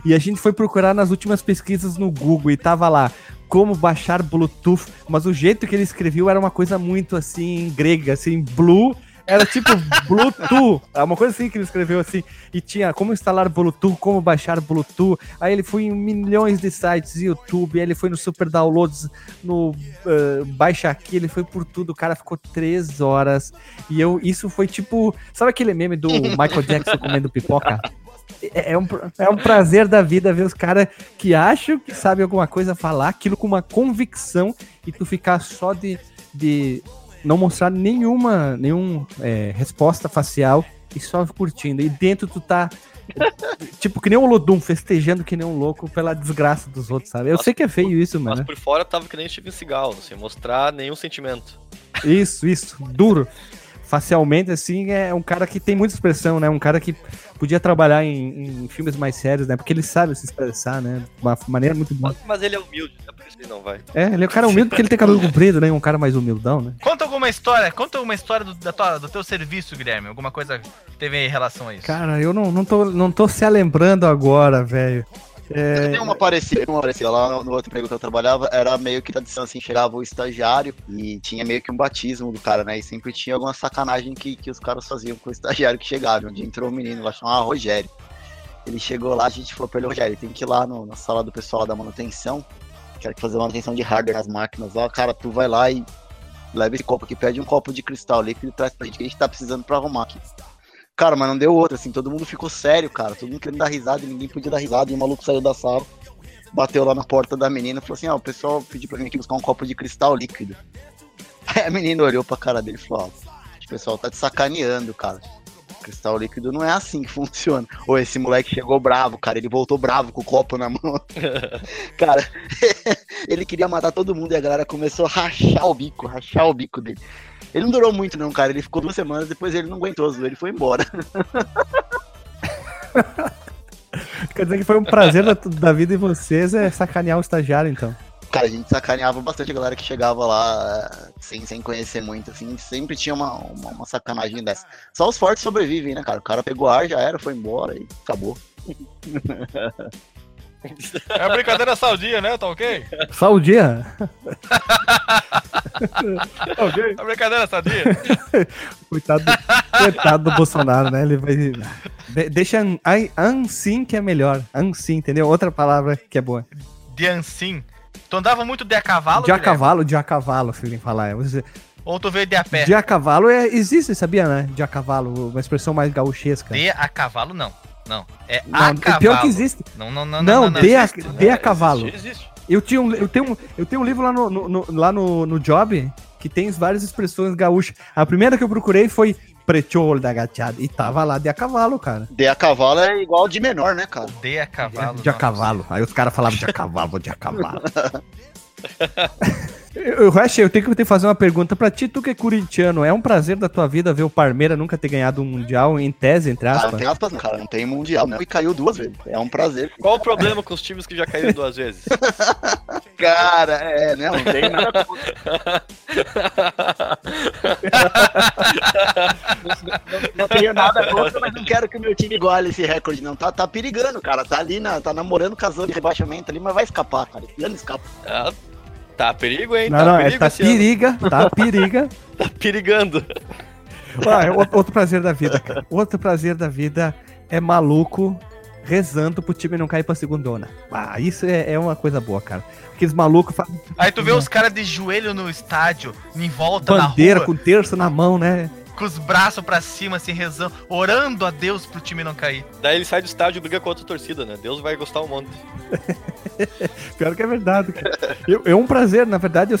E a gente foi procurar nas últimas pesquisas no Google e tava lá como baixar Bluetooth, mas o jeito que ele escreveu era uma coisa muito assim grega, assim, blue, era tipo Bluetooth, é uma coisa assim que ele escreveu assim, e tinha como instalar Bluetooth, como baixar Bluetooth. Aí ele foi em milhões de sites, YouTube, aí ele foi no Super Downloads, no eh, Baixa Aqui, ele foi por tudo, o cara ficou três horas. E eu, isso foi tipo, sabe aquele meme do Michael Jackson comendo pipoca? É, é um, é um prazer da vida ver os caras que acham que sabem alguma coisa falar aquilo com uma convicção e tu ficar só de, de não mostrar nenhuma nenhum, é, resposta facial e só curtindo. E dentro tu tá tipo que nem um Lodum, festejando que nem um louco pela desgraça dos outros, sabe? Eu sei que é feio isso, Mas mano. por fora tava que nem Steven Seagal, sem mostrar nenhum sentimento. Isso, isso, duro. Facialmente, assim, é um cara que tem muita expressão, né? Um cara que podia trabalhar em, em filmes mais sérios, né? Porque ele sabe se expressar, né? De uma maneira muito boa. Mas, mas ele é humilde, é por isso que ele não vai. É, ele é um cara humilde porque ele tem cabelo comprido, né? Um cara mais humildão, né? Conta alguma história, conta alguma história do, da tua- do teu serviço, Guilherme. Alguma coisa que teve em relação a isso. Cara, eu não, não, tô, não tô se lembrando agora, velho. É, Tem uma parecida, uma parecida lá no, outro emprego que eu trabalhava, era meio que tradição, assim, chegava o estagiário e tinha meio que um batismo do cara, né? E sempre tinha alguma sacanagem que, que os caras faziam com o estagiário que chegava. Onde entrou um menino lá, chamava Rogério. Ele chegou lá, a gente falou pra ele, Rogério, tem que ir lá no- na sala do pessoal da manutenção, quero fazer manutenção de hardware nas máquinas lá, cara, tu vai lá e leva esse copo aqui, pede um copo de cristal líquido e traz pra gente, que a gente tá precisando pra arrumar aqui. Cara, mas não deu outra, assim, todo mundo ficou sério, cara. Todo mundo querendo dar risada e ninguém podia dar risada. E o maluco saiu da sala, bateu lá na porta da menina e falou assim: Ah, o pessoal pediu pra mim aqui buscar um copo de cristal líquido. Aí a menina olhou pra cara dele e falou: Ó, o pessoal tá te sacaneando, cara. Cristal líquido não é assim que funciona. Ou esse moleque chegou bravo, cara. Ele voltou bravo com o copo na mão. cara, ele queria matar todo mundo e a galera começou a rachar o bico, rachar o bico dele. Ele não durou muito, não, cara. Ele ficou duas semanas, depois ele não aguentou, ele foi embora. quer dizer que foi um prazer da, da vida de vocês é sacanear o estagiário, então. Cara, a gente sacaneava bastante a galera que chegava lá sem, sem conhecer muito, assim, sempre tinha uma, uma, uma sacanagem dessa. Só os fortes sobrevivem, né, cara? O cara pegou ar, já era, foi embora e acabou. É uma brincadeira saudia, né? Tá ok? Só o dia. É uma brincadeira saudia. Coitado, coitado do Bolsonaro, né? Ele vai. de- deixa an- an- ansim que é melhor. Ansim, entendeu? Outra palavra que é boa. De Ansim. Tu andava muito de a cavalo? De a cavalo, de a cavalo, alguém falar. Você- Ou tu veio de a pé? De a cavalo é, existe, sabia, né? De a cavalo, uma expressão mais gauchesca. De a cavalo, não. Não. É Não, a cavalo. pior que existe. Não, não, não. Não, não, de, a, existe. de a cavalo. Existe, existe. Eu, tinha um, eu, tenho, um- eu tenho um livro lá no, no- no- lá no, no Job que tem várias expressões gaúchas. A primeira que eu procurei foi prechol da gachada. E tava lá de a cavalo, cara. De a cavalo é igual de menor, né, cara? De a cavalo. de a não. cavalo. Aí os caras falavam de a cavalo, de a cavalo. Eu, Rash, eu tenho que fazer uma pergunta pra ti, tu que é corintiano. É um prazer da tua vida ver o Parmeira nunca ter ganhado um Mundial, em tese, entre Ah, não aspas? tem aspas, cara. Não tem mundial, não. E caiu duas vezes. É um prazer. Qual o problema com os times que já caíram duas vezes? Cara, é, não, não tem nada contra. não, não tenho nada contra, mas não quero que o meu time iguale esse recorde, não. Tá, tá perigando, cara. Tá ali, na, tá namorando com a zona de rebaixamento ali, mas vai escapar, cara. Esse ano escapa. Ah, tá perigo, hein? Não, tá não, é, perigo tá esse ano. periga, tá periga. Tá perigando. Ah, é outro prazer da vida, cara. Outro prazer da vida é maluco rezando pro time não cair pra segundona. Ah, isso é, é uma coisa boa, cara. Aqueles malucos fazem Aí tu vê os caras de joelho no estádio, em volta bandeira na com rua, terço na mão, né? Com os braços pra cima, assim, rezando, orando a Deus pro time não cair. Daí ele sai do estádio e briga com outra torcida, né? Deus vai gostar um monte. Pior que é verdade, cara. Eu- É um prazer, na verdade, eu,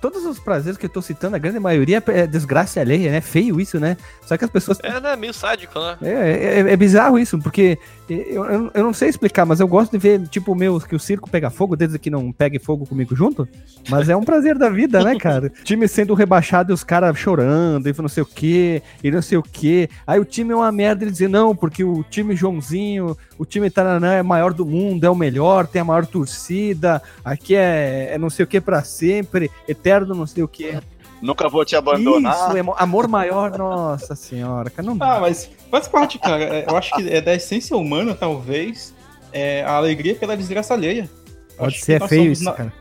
todos os prazeres que eu tô citando, a grande maioria é desgraça alheia, né? Feio isso, né? Só que as pessoas É, né? Meio sádico, né? É, é, é bizarro isso, porque eu, eu, eu não sei explicar, mas eu gosto de ver, tipo, meu, que o circo pega fogo, desde que não pegue fogo comigo junto. Mas é um prazer da vida, né, cara? time sendo rebaixado e os caras chorando, e não sei o quê, e não sei o quê. Aí o time é uma merda, ele dizer, não, porque o time Joãozinho, o time Taranã é maior do mundo, é o melhor, tem a maior torcida, aqui é, é não sei o que pra sempre, eterno não sei o que. Nunca vou te abandonar. Isso, mo- amor maior, nossa senhora, cara, não Ah, mas faz parte, cara. É, Eu acho que é da essência humana, talvez, é a alegria pela desgraça alheia. Pode Acho ser, que é feio isso, na- cara.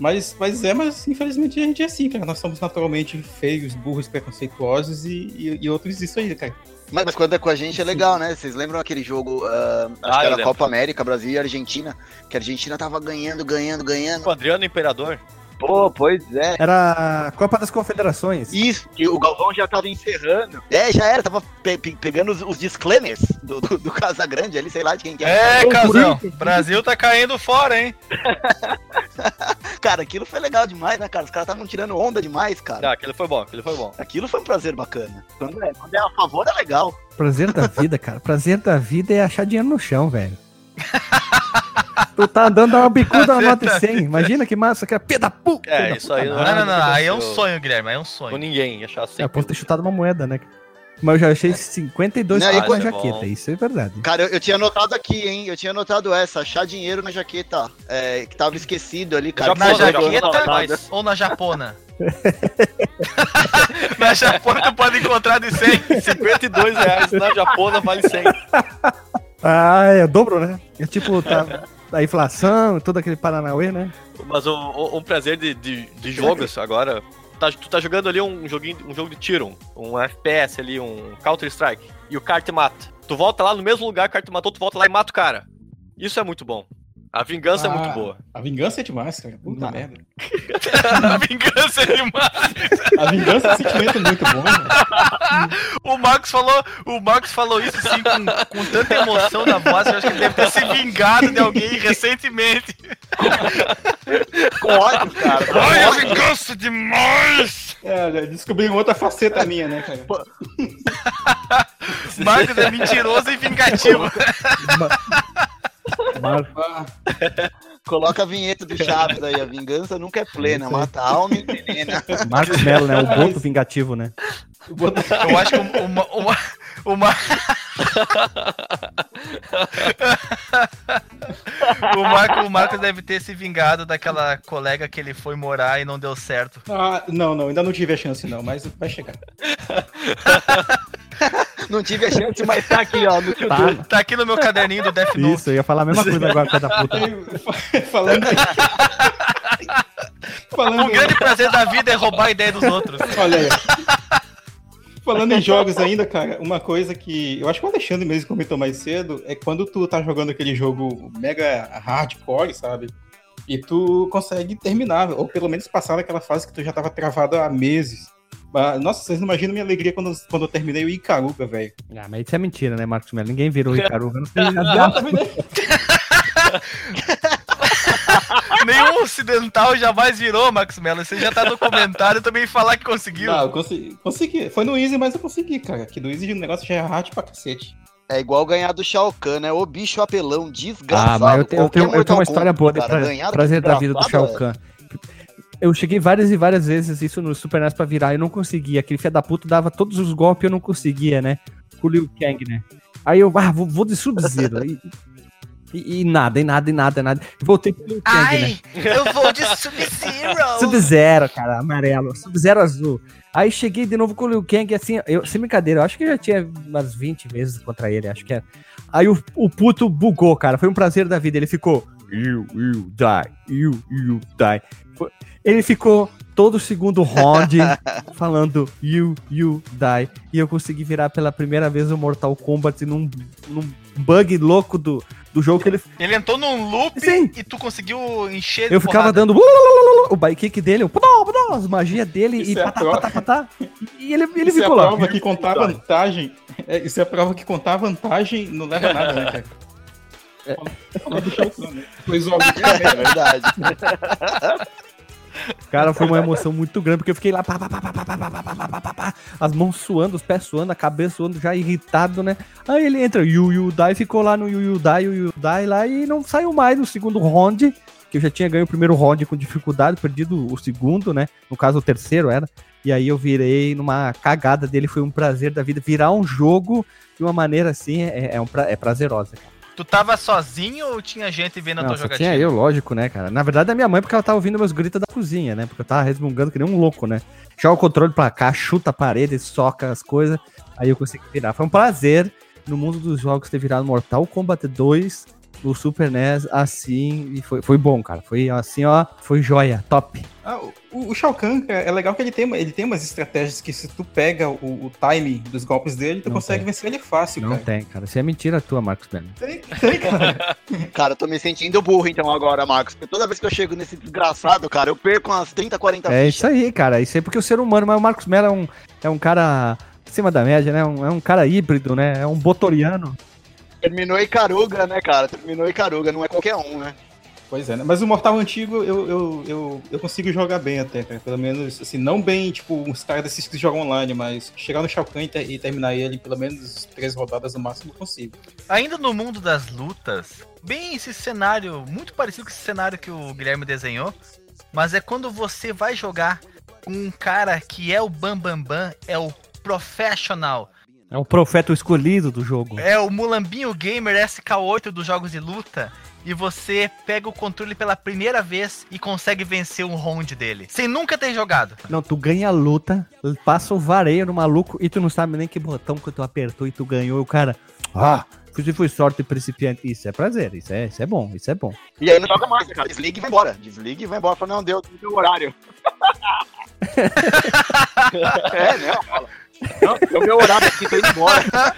Mas, mas é, mas infelizmente a gente é assim, cara. Nós somos naturalmente feios, burros, preconceituosos e, e, e outros isso aí, cara. Mas, mas quando é com a gente é legal, né? Vocês lembram aquele jogo, ah, acho Ah, que era lembro. Copa América, Brasil e Argentina, que a Argentina tava ganhando, ganhando, ganhando. O Adriano Imperador. Pô, pois é. Era a Copa das Confederações. Isso, que o Galvão já tava encerrando. É, já era, tava pe- pe- pegando os, os disclaimers do, do, do Casagrande ali, sei lá de quem que É, Ô, casão. Brasil tá caindo fora, hein? Cara, aquilo foi legal demais, né, cara? Os caras estavam tirando onda demais, cara. Ah, aquele foi bom, aquele foi bom. Aquilo foi um prazer bacana. Quando é, quando é a favor é legal. Prazer da vida, cara. Prazer da vida é achar dinheiro no chão, velho. tu tá andando, dá uma bicuda, uma nota de 100. Imagina que massa, que é pé da puta. É, isso aí Não, nada. não, não, aí é um sonho, Guilherme, aí é um Com sonho. ninguém, achar assim. É, posso ter chutado uma moeda, né? Mas eu já achei 52 Não, conto e na quando- jaqueta, isso é verdade. Cara, eu, eu tinha anotado aqui, hein? Eu tinha anotado essa, achar dinheiro na jaqueta. É, que tava esquecido ali, cara. Na não, jaqueta não, mas- ou na japona? na japona tu pode encontrar de 100. 52 reais na Japona vale 100. Ah, é dobro, né? É tipo, tá, a inflação, todo aquele Paranauê, né? Mas o- um prazer de, de, de jogos agora. Tá, tu tá jogando ali um joguinho, um jogo de tiro, um FPS ali, um Counter-Strike, e o cara te mata. Tu volta lá no mesmo lugar que o cara te matou, tu volta lá e mata o cara. Isso é muito bom. A vingança é Ah, muito boa. A vingança é demais, cara. Puta Não. merda. A vingança é demais. A vingança é um sentimento muito bom, né? O Marcos falou, o Marcos falou isso assim com, com tanta emoção na voz, eu acho que ele deve ter se vingado de alguém recentemente. Com ódio, cara. Ai, a vingança demais! É, descobri outra faceta minha, né, cara? Marcos é mentiroso e vingativo. Mar- Ah, Coloca a vinheta do Chaves aí. A vingança nunca é plena. Mata a alma e envenena. Marcos Melo, né? O boto vingativo, né? Eu acho que o, o, Ma- o, Ma- o, Ma- o, Marco, o Marcos deve ter se vingado daquela colega que ele foi morar e não deu certo. Ah, não, não, ainda não tive a chance, não, mas vai chegar. Não tive a chance, mas tá aqui, ó. No Tá, Tá aqui no meu caderninho do Death Note. isso, eu ia falar a mesma coisa agora, cada puta. Falando. Falando. O grande prazer da vida é roubar a ideia dos outros. Olha aí. Falando em jogos ainda, cara, uma coisa que eu acho que o Alexandre mesmo comentou mais cedo é quando tu tá jogando aquele jogo mega hardcore, sabe? E tu consegue terminar, ou pelo menos passar daquela fase que tu já tava travado há meses. Mas, Nossa, vocês não imaginam minha alegria quando, quando eu terminei o Icaruga, velho. Ah, mas isso é mentira, né, Marcos Melo? Ninguém virou o Ricardo. Não sei, Já terminei. Nenhum ocidental jamais virou, Max Mello. Você já tá no comentário também falar que conseguiu. Não, eu consegui, consegui. Foi no Easy, mas eu consegui, cara. Que do Easy o negócio já é hard pra cacete. É igual ganhar do Shao Kahn, né? O bicho apelão, desgraçado. Ah, mas eu tenho, eu tenho, eu tenho uma história boa pra- ganhar do prazer da vida do Shao desgraçado, Kahn. Eu cheguei várias e várias vezes isso no Super NES pra virar e não conseguia. Aquele filho da puta dava todos os golpes e eu não conseguia, né? Com o Liu Kang, né? Aí eu, ah, vou, vou de Sub-Zero. Aí, E, e nada, e nada, e nada, e nada. Voltei pro Liu Kang, né? Ai, eu vou de Sub-Zero! Sub-Zero, cara, amarelo. Sub-Zero azul. Aí cheguei de novo com o Liu Kang, assim, eu, sem brincadeira, eu acho que eu já tinha umas 20 vezes contra ele, acho que é. Aí o, o puto bugou, cara, foi um prazer da vida. Ele ficou, you, you, die, you, you, die. Ele ficou todo segundo round falando you, you, die. E eu consegui virar pela primeira vez o Mortal Kombat num, num bug louco do, do jogo que ele Ele entrou num loop Sim. e tu conseguiu encher eu ficava porrada. dando o bike kick dele, o as magias dele Isso e é patá, prova. patá, patá. E ele, ele Isso é a ficou lá. prova que contar vantagem. é, isso é a prova que contar vantagem não leva a nada, né, cara? Kahn, né? Pois. É verdade. Cara, foi uma emoção muito grande, porque eu fiquei lá, pá, pá, pá, pá, pá, pá, pá, pá, pá, pá, pá, as mãos suando, os pés suando, a cabeça suando, já irritado, né? Aí ele entra, Yu Yu Dai, ficou lá no Yu Yu Dai, Yu Yu Dai lá, e não saiu mais no segundo round, que eu já tinha ganho o primeiro round com dificuldade, perdido o segundo, né? No caso, o terceiro era. E aí eu virei numa cagada dele, foi um prazer da vida. Virar um jogo de uma maneira assim é, é, um pra- é prazerosa. cara. Tu tava sozinho ou tinha gente vendo a Não, tua só jogatina? tinha eu, lógico, né, cara? Na verdade, é minha mãe, porque ela tava ouvindo meus gritos da cozinha, né? Porque eu tava resmungando que nem um louco, né? Joga o controle pra cá, chuta a parede, soca as coisas. Aí eu consegui virar. Foi um prazer no mundo dos jogos ter virado Mortal Kombat 2 no Super NES assim. E foi, foi bom, cara. Foi assim, ó. Foi joia, top. Ah, o, o Shao Kahn, cara, é legal que ele tem, ele tem umas estratégias que se tu pega o, o time dos golpes dele, tu Não consegue tem. vencer ele fácil, Não cara. tem, cara. Isso é mentira tua, Marcos Belo. Tem, tem, cara. Cara, eu tô me sentindo burro então agora, Marcos. Porque toda vez que eu chego nesse desgraçado, cara, eu perco umas 30, 40 É fichas. isso aí, cara. Isso aí porque o ser humano, mas o Marcos Mello é um, é um cara acima da média, né? Um- é um cara híbrido, né? É um botoriano. Terminou Icaruga, né, cara? Terminou Icaruga, não é qualquer um, né? Pois é, né? Mas o Mortal antigo eu, eu, eu, eu consigo jogar bem até, cara. Pelo menos, assim, não bem, tipo, os caras desses que jogam online, mas chegar no Shao Kahn e, ter- e terminar ele pelo menos três rodadas no máximo eu consigo. Ainda no mundo das lutas, bem esse cenário, muito parecido com esse cenário que o Guilherme desenhou, mas é quando você vai jogar com um cara que é o Bambambam, Bam Bam, é o professional, É o profeta escolhido do jogo. é o Mulambinho Gamer SK8 dos jogos de luta, e você pega o controle pela primeira vez e consegue vencer um round dele, sem nunca ter jogado. Não, tu ganha a luta, passa o vareio no maluco e tu não sabe nem que botão que tu apertou e tu ganhou. E o cara, ah, se foi sorte principiante. Isso é prazer, isso é, isso é bom, isso é bom. E aí não joga mais, né, cara? Desliga e vai embora. Desliga e vai embora. Fala, não, deu, deu horário. é, não, fala. Não, deu meu horário aqui, tô indo embora.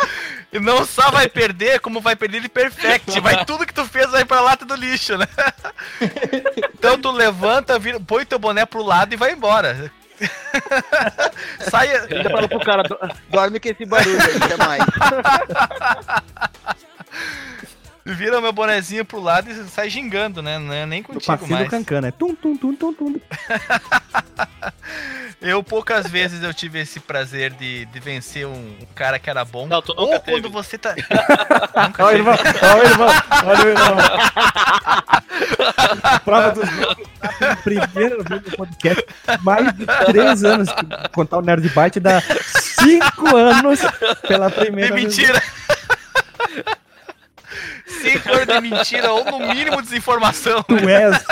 E não só vai perder, como vai perder de perfect. Vai tudo que tu fez vai pra lata do lixo, né? Então tu levanta, vira, põe teu boné pro lado e vai embora. Sai. Ainda fala pro cara, "Do- dorme com esse barulho aí, até mais. Vira meu bonezinho pro lado e sai gingando, né? Não é nem O contigo passinho do mais. cancan, né? Tum, tum, tum, tum, tum. Eu poucas vezes eu tive esse prazer de, de vencer um, um cara que era bom. Não, Ou teve. quando você tá. Olha o irmão, olha o irmão, olha o irmão. Prova dos jogos. Primeira vez no podcast, mais de três anos. Contar o Nerd Byte dá cinco anos pela De primeira vez. mentira! Cinco anos de mentira, ou no mínimo desinformação. Tu és,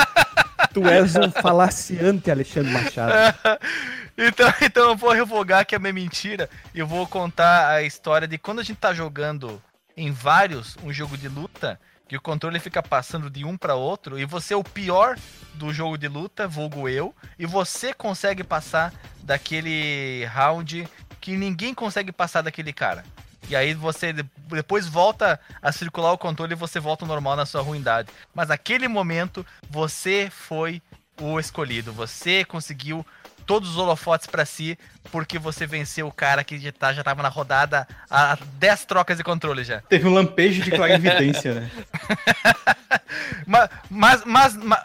tu és um falaciante, Alexandre Machado. Então, então eu vou revogar que é minha mentira e eu vou contar a história de quando a gente tá jogando em vários um jogo de luta, que o controle fica passando de um para outro e você é o pior do jogo de luta, vulgo eu, e você consegue passar daquele round que ninguém consegue passar daquele cara. E aí você de- depois volta a circular o controle e você volta ao normal na sua ruindade. Mas naquele momento você foi o escolhido. Você conseguiu todos os holofotes pra si porque você venceu o cara que já, tá, já tava na rodada há 10 trocas de controle já. Teve um lampejo de clarividência, né? Mas, mas, mas, ma-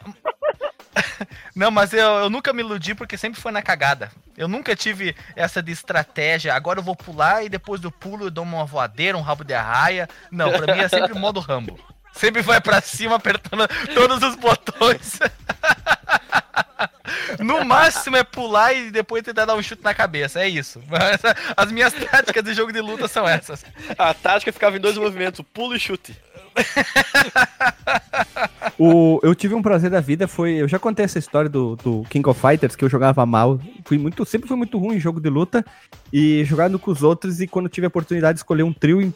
Não, mas eu, eu nunca me iludi porque sempre foi na cagada. Eu nunca tive essa de estratégia. Agora eu vou pular e depois do pulo eu dou uma voadeira, um rabo de arraia. Não, pra mim é sempre modo Rambo. Sempre vai pra cima apertando todos os botões. No máximo é pular e depois tentar dar um chute na cabeça. É isso. Mas As minhas táticas de jogo de luta são essas. A tática ficava em dois movimentos, pulo e chute. O, eu tive um prazer da vida, foi. Eu já contei essa história do, do King of Fighters, que eu jogava mal. Fui muito, sempre fui muito ruim em jogo de luta e jogando com os outros. E quando tive a oportunidade de escolher um trio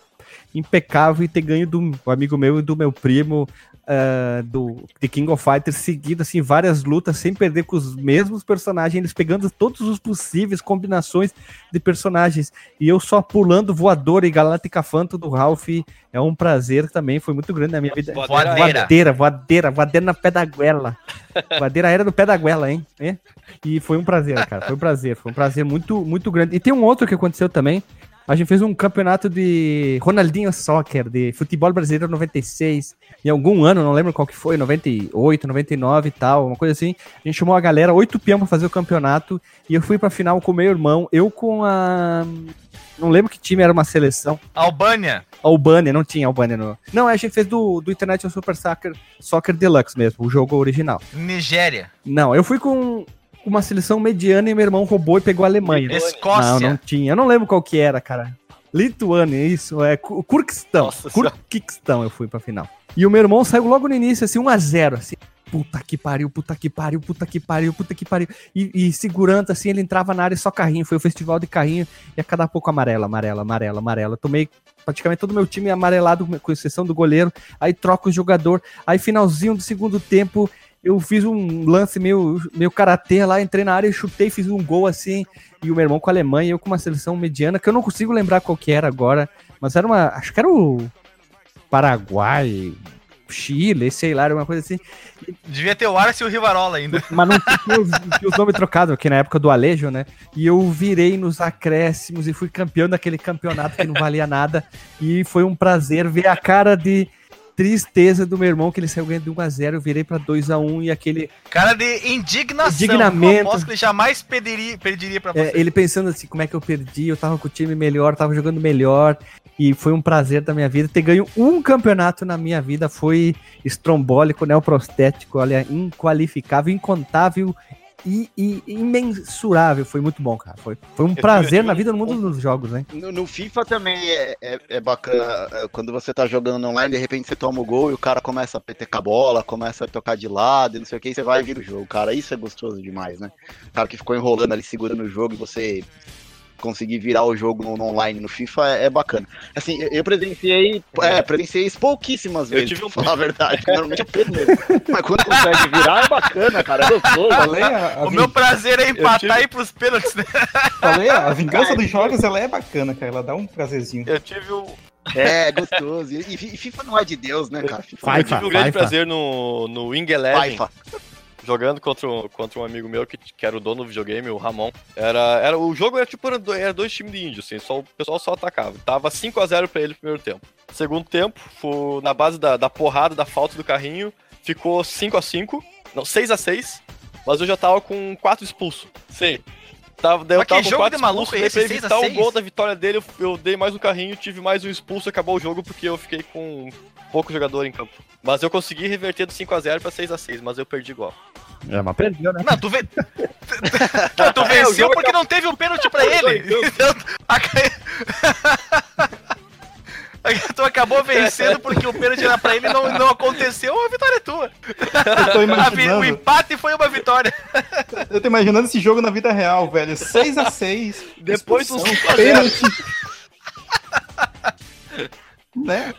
impecável e ter ganho do amigo meu e do meu primo ah, do de King of Fighters seguido, assim, várias lutas sem perder com os mesmos personagens, eles pegando todos os possíveis combinações de personagens. E eu só pulando voador e Galáctica Phantom do Ralph. É um prazer também, foi muito grande na minha vida. Voadeira. Voadeira, voadeira, voadeira na pé da goela. Voadeira era no pé da goela, hein? É? E foi um prazer, cara. Foi um prazer. Foi um prazer muito, muito grande. E tem um outro que aconteceu também. A gente fez um campeonato de Ronaldinho Soccer, de futebol brasileiro 96. Em algum ano, não lembro qual que foi, 98, 99 e tal, uma coisa assim. A gente chamou a galera, oito peão pra fazer o campeonato. E eu fui pra final com o meu irmão. Eu com a. Não lembro que time era uma seleção. Albânia. Albânia, não tinha Albânia no. Não, a gente fez do, do International Super Soccer, Soccer Deluxe mesmo, o jogo original. Nigéria. Não, eu fui com uma seleção mediana e meu irmão roubou e pegou a Alemanha. Escócia. Não, não tinha. Eu não lembro qual que era, cara. Lituânia, isso. É Senhora. Kurkistão eu fui pra final. E o meu irmão saiu logo no início, assim, 1x0, assim. Puta que pariu, puta que pariu, puta que pariu, puta que pariu. E, e segurando, assim, ele entrava na área só carrinho. Foi o festival de carrinho e a cada pouco amarela, amarela, amarela, amarela. Eu tomei praticamente todo o meu time amarelado, com exceção do goleiro. Aí troca o jogador. Aí finalzinho do segundo tempo, eu fiz um lance meio, meio karatê lá, entrei na área e chutei, fiz um gol assim. E o meu irmão com a Alemanha, eu com uma seleção mediana, que eu não consigo lembrar qual que era agora. Mas era uma. Acho que era o Paraguai, Chile, sei lá, era uma coisa assim. Devia ter o Arce e o Rivarola ainda. Mas não tinha os, tinha os nomes trocados, aqui na época do Alejo, né? E eu virei nos acréscimos e fui campeão daquele campeonato que não valia nada. E foi um prazer ver a cara de tristeza do meu irmão, que ele saiu ganhando de 1x0. Eu virei pra 2x1 e aquele. Cara de indignação. Indignamento. Eu aposto que ele jamais perderia, perderia pra você. é, ele pensando assim, como é que eu perdi? Eu tava com o time melhor, tava jogando melhor. E foi um prazer da minha vida. Ter ganho um campeonato na minha vida foi estrombólico, neoprostético, olha, inqualificável, incontável e, e imensurável. Foi muito bom, cara. Foi, foi um prazer na vida no mundo dos jogos, né? No, no FIFA também é, é, é bacana é, quando você tá jogando online, de repente você toma o gol e o cara começa a petecar a bola, começa a tocar de lado e não sei o que, e você vai vir o jogo. Cara, isso é gostoso demais, né? O cara que ficou enrolando ali, segurando o jogo e você conseguir virar o jogo no, no online no FIFA é, é bacana. Assim, eu- eu presenciei, é, presenciei isso pouquíssimas Eu vezes, tive pra um- falar a verdade, porque normalmente eu perco mesmo. Mas quando consegue virar é bacana, cara, é gostoso. Falei, a, a O vin- meu prazer é empatar tive- e ir pros pênaltis, né? falei, a vingança dos jogos ela é bacana, cara. Ela dá um prazerzinho. Eu tive um, É, gostoso. E, e FIFA não é de Deus, né, cara? FIFA Vai, eu tive um grande Fá. prazer no, no Wing Eleven, Fá. Jogando contra, um- contra um amigo meu que, que era o dono do videogame, o Ramon. Era, era, o jogo era tipo, era do- era dois times de índio, assim, só, o pessoal só atacava. Tava 5x0 pra ele no primeiro tempo. Segundo tempo, foi na base da, da porrada, da falta do carrinho, ficou 5x5, não, 6x6, mas eu já tava com 4 expulsos. Sim. Tava, daí eu tava com jogo quatro de maluco expulsos, é esse, pra 6 a evitar o 6? gol da vitória dele, eu, eu dei mais um carrinho, tive mais um expulso, acabou o jogo porque eu fiquei com pouco jogador em campo. Mas eu consegui reverter do 5x0 pra 6x6, mas eu perdi igual. É, mas perdeu, né? Não, tu, ve... Pô, tu É, venceu jogo porque não teve o pênalti pra ele. Então, a- Tu acabou vencendo porque o pênalti era pra ele e não, não aconteceu, a vitória é tua. Eu tô A vi- o empate foi uma vitória. eu tô imaginando esse jogo na vida real, velho. 6x6. Depois 5x0. pênalti. né?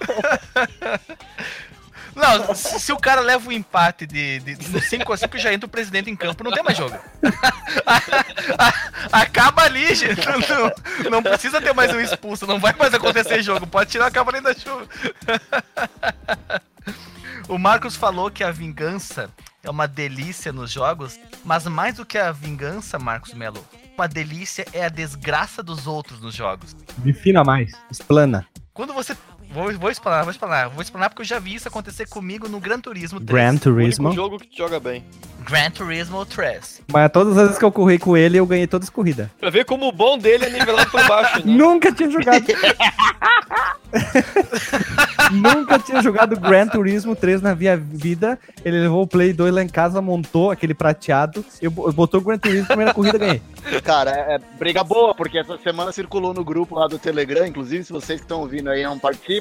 Não, se, se o cara leva o empate de, de, de 5 a 5 já entra o presidente em campo, não tem mais jogo. acaba ali, gente. Não, não precisa ter mais um expulso, não vai mais acontecer jogo. Pode tirar a cavalinha da chuva. O Marcos falou que a vingança é uma delícia nos jogos, mas mais do que a vingança, Marcos Melo, uma delícia é a desgraça dos outros nos jogos. Defina mais. Explana. Quando você. Vou, vou explanar, vou explanar. Vou explanar porque eu já vi isso acontecer comigo no Gran Turismo 3. Gran O Turismo. único jogo que te joga bem. Gran Turismo 3. Mas todas as vezes que eu corri com ele, eu ganhei todas as corridas. Pra ver como o bom dele é nivelado por baixo, né? Nunca tinha jogado. nunca tinha jogado Gran Turismo 3 na minha vida. Ele levou o Play 2 lá em casa, montou aquele prateado. Eu bo- botou o Gran Turismo, primeira corrida ganhei. Cara, é, é briga boa, porque essa semana circulou no grupo lá do Telegram, inclusive, se vocês que estão ouvindo aí não participam.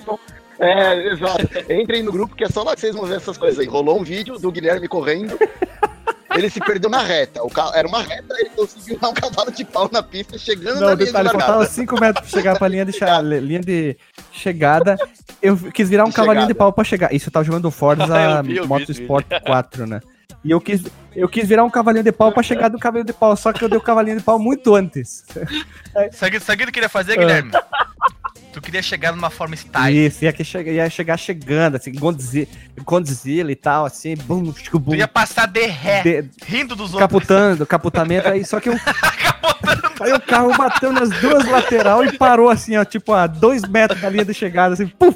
É, exato. Entrem no grupo, que é só lá que vocês vão ver essas coisas aí. Rolou um vídeo do Guilherme correndo. Ele se perdeu na reta. O ca... Era uma reta, ele conseguiu dar um cavalo de pau na pista, chegando Não, na linha de detalhe, faltava 5 metros pra chegar pra linha de, cha- linha de chegada. Eu quis virar um De cavalinho de chegada. pau pra chegar. Isso eu tava jogando Forza vi, vi Motorsport 4, né? E eu quis, eu quis virar um cavalinho de pau pra chegar do cavalinho de pau, só que eu dei o cavalinho de pau muito antes. Sabe o que tu queria fazer. Guilherme? Tu queria chegar numa forma style. Isso, ia, que chega, ia chegar chegando, assim, Godzilla, Godzilla e tal, assim, bum, chico, bum, Tu ia passar de ré, de- rindo dos outros. capotando, capotamento, aí só que eu, aí o carro bateu nas duas lateral e parou assim, ó, tipo a dois metros da linha de chegada, assim, pum!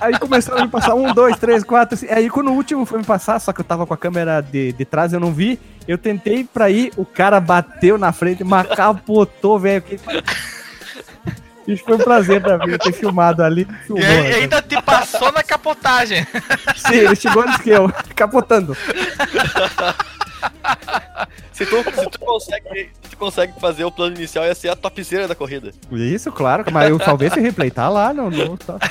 Aí começaram a me passar um, dois, três, quatro, assim. Aí quando o último foi me passar, só que eu tava com a câmera de, de trás, eu não vi. Eu tentei pra ir, o cara bateu na frente, mas capotou, velho. Isso foi um prazer pra mim ter filmado ali. E, Filmou, aí- né? ainda te passou na capotagem. Sim, ele chegou antes que eu, capotando. Se tu, se tu consegue, se tu consegue fazer o plano inicial, ia ser a topzera da corrida. Isso, claro, mas eu salvei esse replay, tá lá, não, não tá.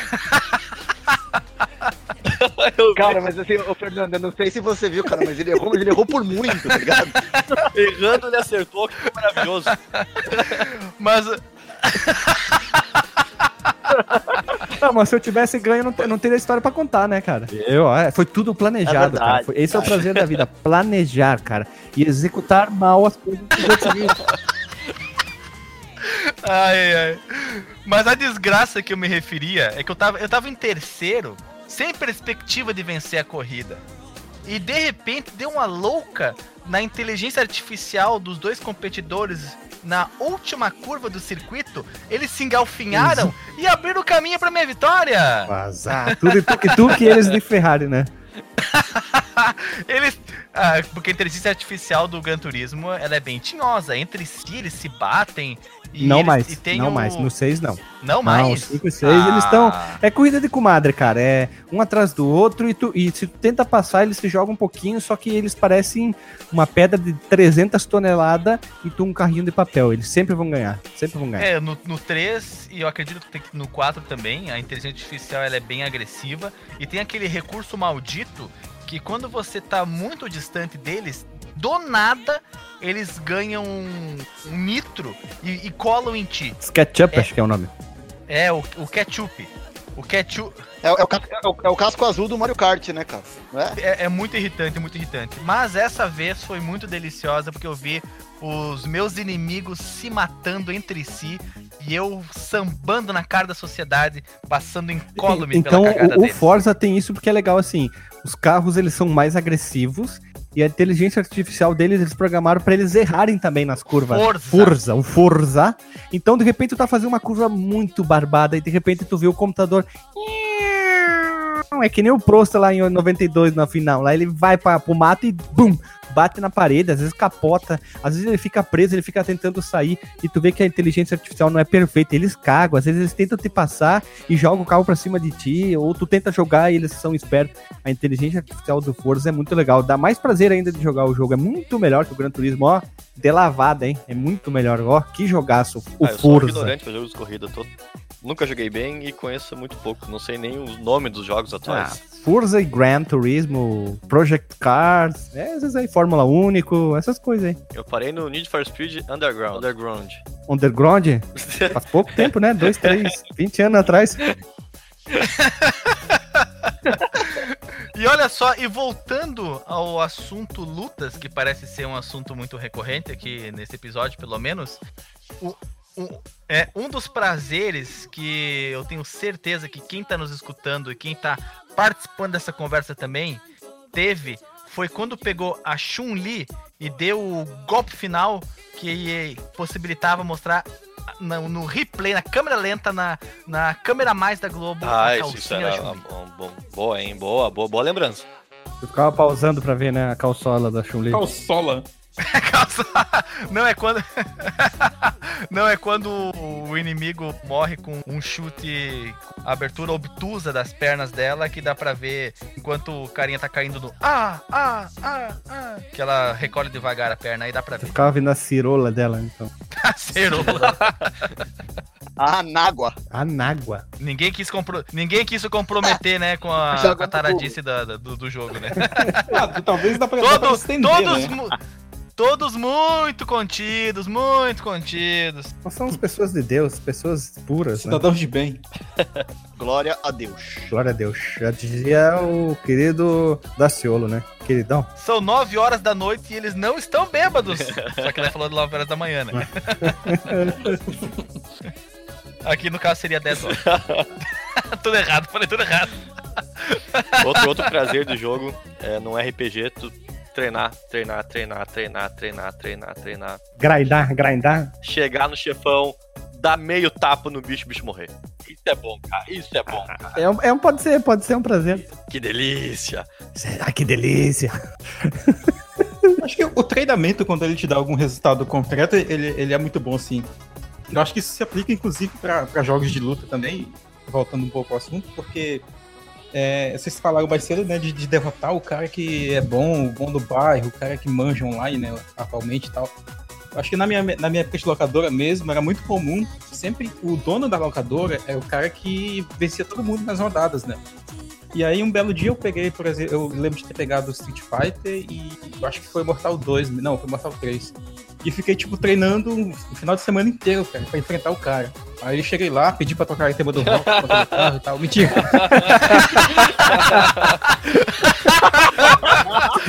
Cara, mas assim, ô Fernando, eu não sei se você viu, cara, mas ele errou, mas ele errou por muito, tá ligado? errando, ele acertou, que foi maravilhoso. Mas Não, mas se eu tivesse ganho, não, não teria história pra contar, né, cara? Eu, é, foi tudo planejado, É cara. verdade, Foi- esse é o prazer da vida, planejar, cara. E executar mal as coisas que viram. Ai, ai. Mas a desgraça que eu me referia é que eu tava, eu tava em terceiro, sem perspectiva de vencer a corrida. E de repente deu uma louca na inteligência artificial dos dois competidores na última curva do circuito. Eles se engalfinharam e abriram o caminho pra minha vitória. Vazar. Tudo tu que tu que eles de Ferrari, né? Eles. ah, porque a inteligência artificial do Gran Turismo ela é bem tinhosa. Entre si eles se batem. Não eles- mais, não o- mais. No 6 não. Não Não, mais. 5 e 6 eles estão. Ah. É corrida de comadre, cara. É um atrás do outro e, tu, e se tu tenta passar, eles se jogam um pouquinho, só que eles parecem uma pedra de 300 toneladas e tu um carrinho de papel. Eles sempre vão ganhar. Sempre vão ganhar. É, no, no 3 e eu acredito que- no 4 também, a inteligência artificial ela é bem agressiva e tem aquele recurso maldito que quando você tá muito distante deles, do nada eles ganham um, um nitro e, e colam em ti. SketchUp, É. acho que é o nome. É, o, o ketchup. O ketchup É, é o, é o- é o casco azul do Mario Kart, né, cara? É? é, é muito irritante, muito irritante. Mas essa vez foi muito deliciosa porque eu vi os meus inimigos se matando entre si e eu sambando na cara da sociedade, passando incólume Então, pela cagada o, o deles. Forza tem isso porque é legal assim. Os carros eles são mais agressivos e a inteligência artificial deles eles programaram pra eles errarem também nas curvas. Forza. Forza, o Forza. Então, de repente, tu tá fazendo uma curva muito barbada e de repente tu vê o computador. É que nem o Prost lá em 92 na final. Lá ele vai pra, pro mato e bum! Bate na parede, às vezes capota, às vezes ele fica preso, ele fica tentando sair, e tu vê que a inteligência artificial não é perfeita, eles cagam, às vezes eles tentam te passar e jogam o carro pra cima de ti, ou tu tenta jogar e eles são espertos. A inteligência artificial do Forza é muito legal, dá mais prazer ainda de jogar o jogo, é muito melhor que o Gran Turismo, ó, de lavada, hein? É muito melhor, ó, que jogaço, o Ah, eu sou Forza. ignorante pra jogos de corrida. Tô... Nunca joguei bem e conheço muito pouco. Não sei nem os nomes dos jogos Ah, atuais. Forza e Gran Turismo, Project Cars, é, essas aí, Fórmula Único, essas coisas aí. Eu parei no Need for Speed Underground. Underground. Underground, faz pouco tempo, né? Dois, três, 20 anos atrás. E olha só, e voltando ao assunto lutas, que parece ser um assunto muito recorrente aqui nesse episódio, pelo menos, o- o- é um dos prazeres que eu tenho certeza que quem tá nos escutando e quem tá participando dessa conversa também teve foi quando pegou a Chun-Li e deu o golpe final que possibilitava mostrar no, no replay, na câmera lenta, na, na câmera mais da Globo, Ah, isso, isso calcinha da era Chun-Li. bom, bom, boa, hein? Boa, boa, boa lembrança. Eu ficava pausando pra ver, né, a calçola da Chun-Li. Calçola. Não é quando. Não é quando o inimigo morre com um chute, a abertura obtusa das pernas dela, que dá pra ver enquanto o carinha tá caindo no. Ah, ah, ah, ah. Que ela recolhe devagar a perna, aí dá pra Eu ver. ficava vendo a cirola dela, então. Cerola. Ah, nágua. Anágua. Ninguém quis, compro... Ninguém quis se comprometer, né, com a, com a taradice da- da- do, do jogo, né? Ah, talvez dá pra, dá pra Todos, estender, todos, né? Todos muito contidos, muito contidos. Nós somos pessoas de Deus, pessoas puras, né? Cidadãos de bem. Glória a Deus. Glória a Deus. Já dizia o querido Daciolo, né? Queridão. São 9 horas da noite e eles não estão bêbados. Só que ele falou de 9 horas da manhã, né? Aqui no caso seria 10 horas. tudo errado, falei tudo errado. Outro, outro prazer do jogo é num RPG tu treinar, treinar, treinar, treinar, treinar, treinar, treinar. Grindar, grindar. Chegar no chefão, dar meio tapa no bicho, o bicho morrer. Isso é bom, cara. Isso é bom, cara. É um, é um- pode ser, pode ser um prazer. Que delícia. Ai, que delícia. Acho que o treinamento, quando ele te dá algum resultado concreto, ele, ele é muito bom, sim. Eu acho que isso se aplica, inclusive, para jogos de luta também, voltando um pouco ao assunto, porque é, vocês falaram mais cedo, né, de, de derrotar o cara que é bom, o bom do bairro, o cara que manja online, né, atualmente e tal. Acho que na minha, na minha época de locadora mesmo, era muito comum, sempre o dono da locadora é o cara que vencia todo mundo nas rodadas, né? E aí um belo dia eu peguei, por exemplo, eu lembro de ter pegado Street Fighter e acho que foi Mortal 2, não, foi Mortal 3. E fiquei, tipo, treinando o final de semana inteiro, cara, pra enfrentar o cara. Aí eu cheguei lá, pedi pra tocar a tema do rock, pra tocar o carro e tal. Mentira.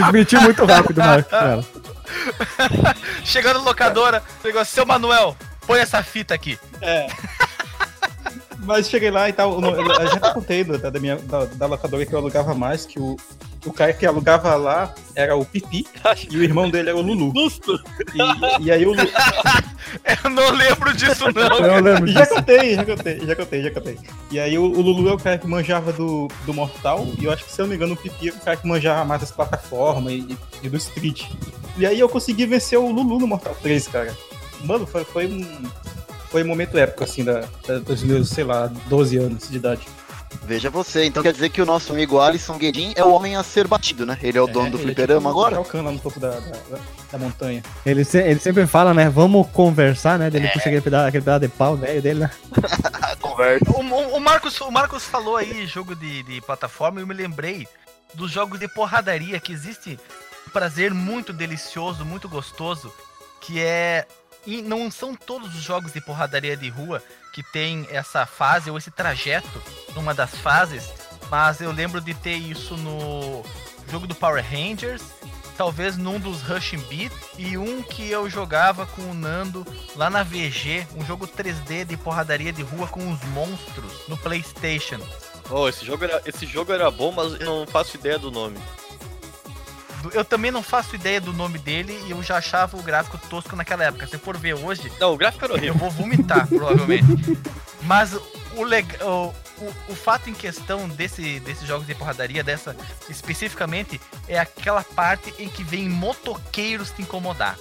Admitiu muito rápido, Marcos. cara. Chegando no locadora, pegou, seu Manuel, põe essa fita aqui. É. Mas cheguei lá e tal. Eu eu já até contei da, da minha, da, da locadora que eu alugava mais, que o, o cara que alugava lá era o Pipi e o irmão dele era o Lulu. E, e aí o Lu... Eu não lembro disso, não. Eu lembro Já disso. contei, já contei, já contei, já contei. E aí o, o Lulu é o cara que manjava do, do Mortal, e eu acho que, se eu não me engano, o Pipi é o cara que manjava mais das plataformas e, e- e do Street. E aí eu consegui vencer o Lulu no Mortal 3, cara. Mano, foi, foi um. Foi um momento épico, assim, da, da- dos meus, sei lá, 12 anos de idade. Veja você, então quer dizer que o nosso amigo Alisson Guedin é o homem a ser batido, né? Ele é o dono do ele fliperama tipo agora? Shao Kahn lá no topo da, da, da- montanha. Ele, se- ele sempre fala, né? Vamos conversar, né? Dele puxa aquele pedaço, aquele pedaço de pau velho dele, né? Conversa. O, o- o Marcos, o Marcos falou aí jogo de, de plataforma e eu me lembrei dos jogos de porradaria que existe um prazer muito delicioso, muito gostoso, que é e não são todos os jogos de porradaria de rua que tem essa fase ou esse trajeto numa das fases, mas eu lembro de ter isso no jogo do Power Rangers, talvez num dos Rushing Beat e um que eu jogava com o Nando lá na VG, um jogo 3D de porradaria de rua com os monstros no PlayStation. Oh, esse jogo era, esse jogo era bom, mas eu não faço ideia do nome. Eu também não faço ideia do nome dele e eu já achava o gráfico tosco naquela época. Se for ver hoje, Não, o gráfico era eu horrível. vou vomitar, provavelmente. Mas o, leg- o, o, fato em questão desse, desses jogos de porradaria, dessa especificamente, é aquela parte em que vem motoqueiros te incomodar.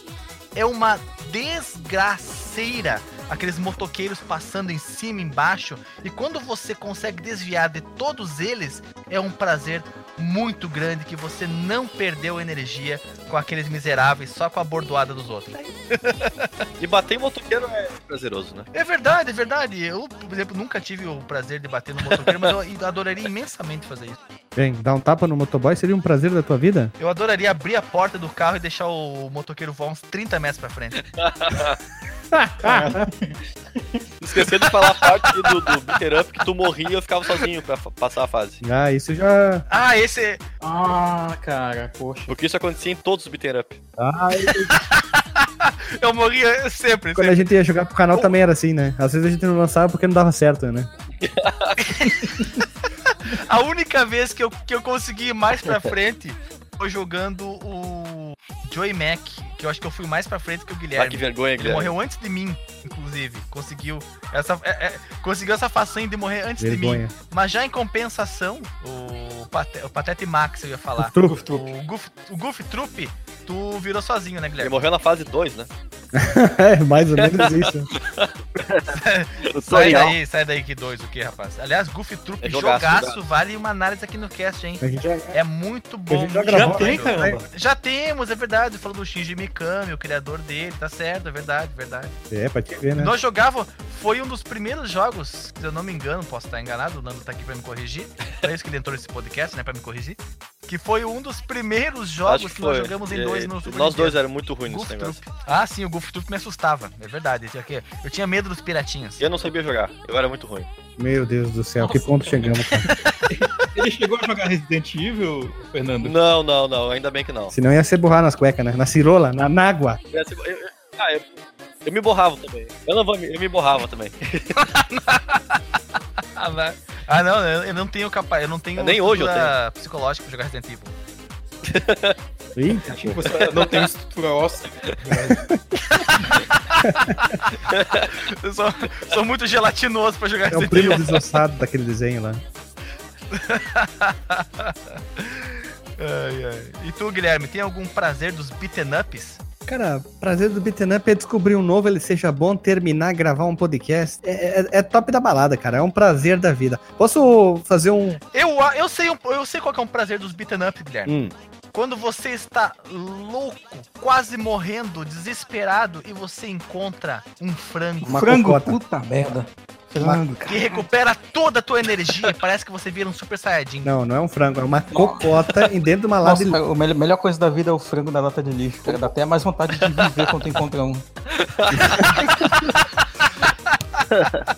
É uma desgraceira aqueles motoqueiros passando em cima e embaixo. E quando você consegue desviar de todos eles, é um prazer muito grande que você não perdeu energia com aqueles miseráveis só com a bordoada dos outros. E bater em motoqueiro é prazeroso, né? É verdade, é verdade. Eu, por exemplo, nunca tive o prazer de bater no motoqueiro, mas eu adoraria imensamente fazer isso. Bem, dar um tapa no motoboy seria um prazer da tua vida? Eu adoraria abrir a porta do carro e deixar o motoqueiro voar uns 30 metros pra frente. Esqueci de falar a parte do, do up que tu morria e eu ficava sozinho pra passar a fase. Ah, isso já. Ah, esse. Ah, cara, poxa. Porque isso acontecia em todos os beater up. Ah, Eu morria sempre. quando sempre. a gente ia jogar pro canal também era assim, né? Às vezes a gente não lançava porque não dava certo, né? A única vez que eu, que eu consegui ir mais pra frente foi jogando o Joey Mac, que eu acho que eu fui mais pra frente que o Ah, que Guilherme. vergonha, Ele Guilherme. morreu antes de mim, inclusive. Conseguiu essa, é- é- conseguiu essa façanha de morrer antes de Vergonha. mim. Mas já em compensação, o, Pate, o Patete Max, eu ia falar. Truco. O Goof, o Goof Troop, tu virou sozinho, né, Ele Guilherme? morreu na fase 2, né? é, mais ou menos isso. O Sai daí, sai daí que dois, o que, rapaz? Aliás, Goofy Troop, É jogaço, jogaço, vale uma análise aqui no cast, hein? Já, É muito bom. gente já gravou, bom tem, caramba. Já temos, é verdade. Falando do Shinji Mikami, o criador dele, tá certo, é verdade, verdade. é, pra te ver, né? Nós jogava, foi um dos primeiros jogos, se eu não me engano, posso estar enganado, o Nando tá aqui pra me corrigir. É isso que ele entrou nesse podcast, né, pra me corrigir. Que foi um dos primeiros jogos Acho que, nós jogamos em É, dois no Super Nós dois éramos muito ruins nesse negócio. Troop. Ah, sim, o Goof Troop me assustava, é verdade. Eu tinha, que- eu tinha medo dos piratinhas. Eu não sabia jogar, eu era muito ruim. Meu Deus do céu, que ponto chegamos, cara. Ele chegou a jogar Resident Evil, Fernando? Não, não, não, ainda bem que não. Senão ia ser borrar nas cuecas, né? Na cirola, na, na água. Eu, ah, eu, eu me borrava também. Eu não vou, me- eu me borrava também. Ah. Ah, não, eu não tenho capaz, eu não tenho Nem hoje eu estrutura psicológica pra jogar Resident Evil. Eita, que você não tem estrutura óssea. Eu sou, sou muito gelatinoso pra jogar é o Resident primo Evil. desossado daquele desenho lá. Ai, ai. E tu, Guilherme, tem algum prazer dos beaten ups? Cara, prazer do Beaten Up é descobrir um novo, ele seja bom, terminar, gravar um podcast. É, é- é top da balada, cara. É um prazer da vida. Posso fazer um. Eu, eu, sei, eu sei qual que é um prazer dos beaten up, Guilherme. Hum, Quando você está louco, quase morrendo, desesperado, e você encontra um frango Uma Frango, cocota. puta merda. Frango, cara. que recupera toda a tua energia, parece que você vira um super saiyajin. Não, não é um frango, é uma cocota em dentro de uma lata Nossa, a melhor, melhor coisa da vida é o frango da lata de lixo, cara. Dá até mais vontade de viver quando tu encontra um.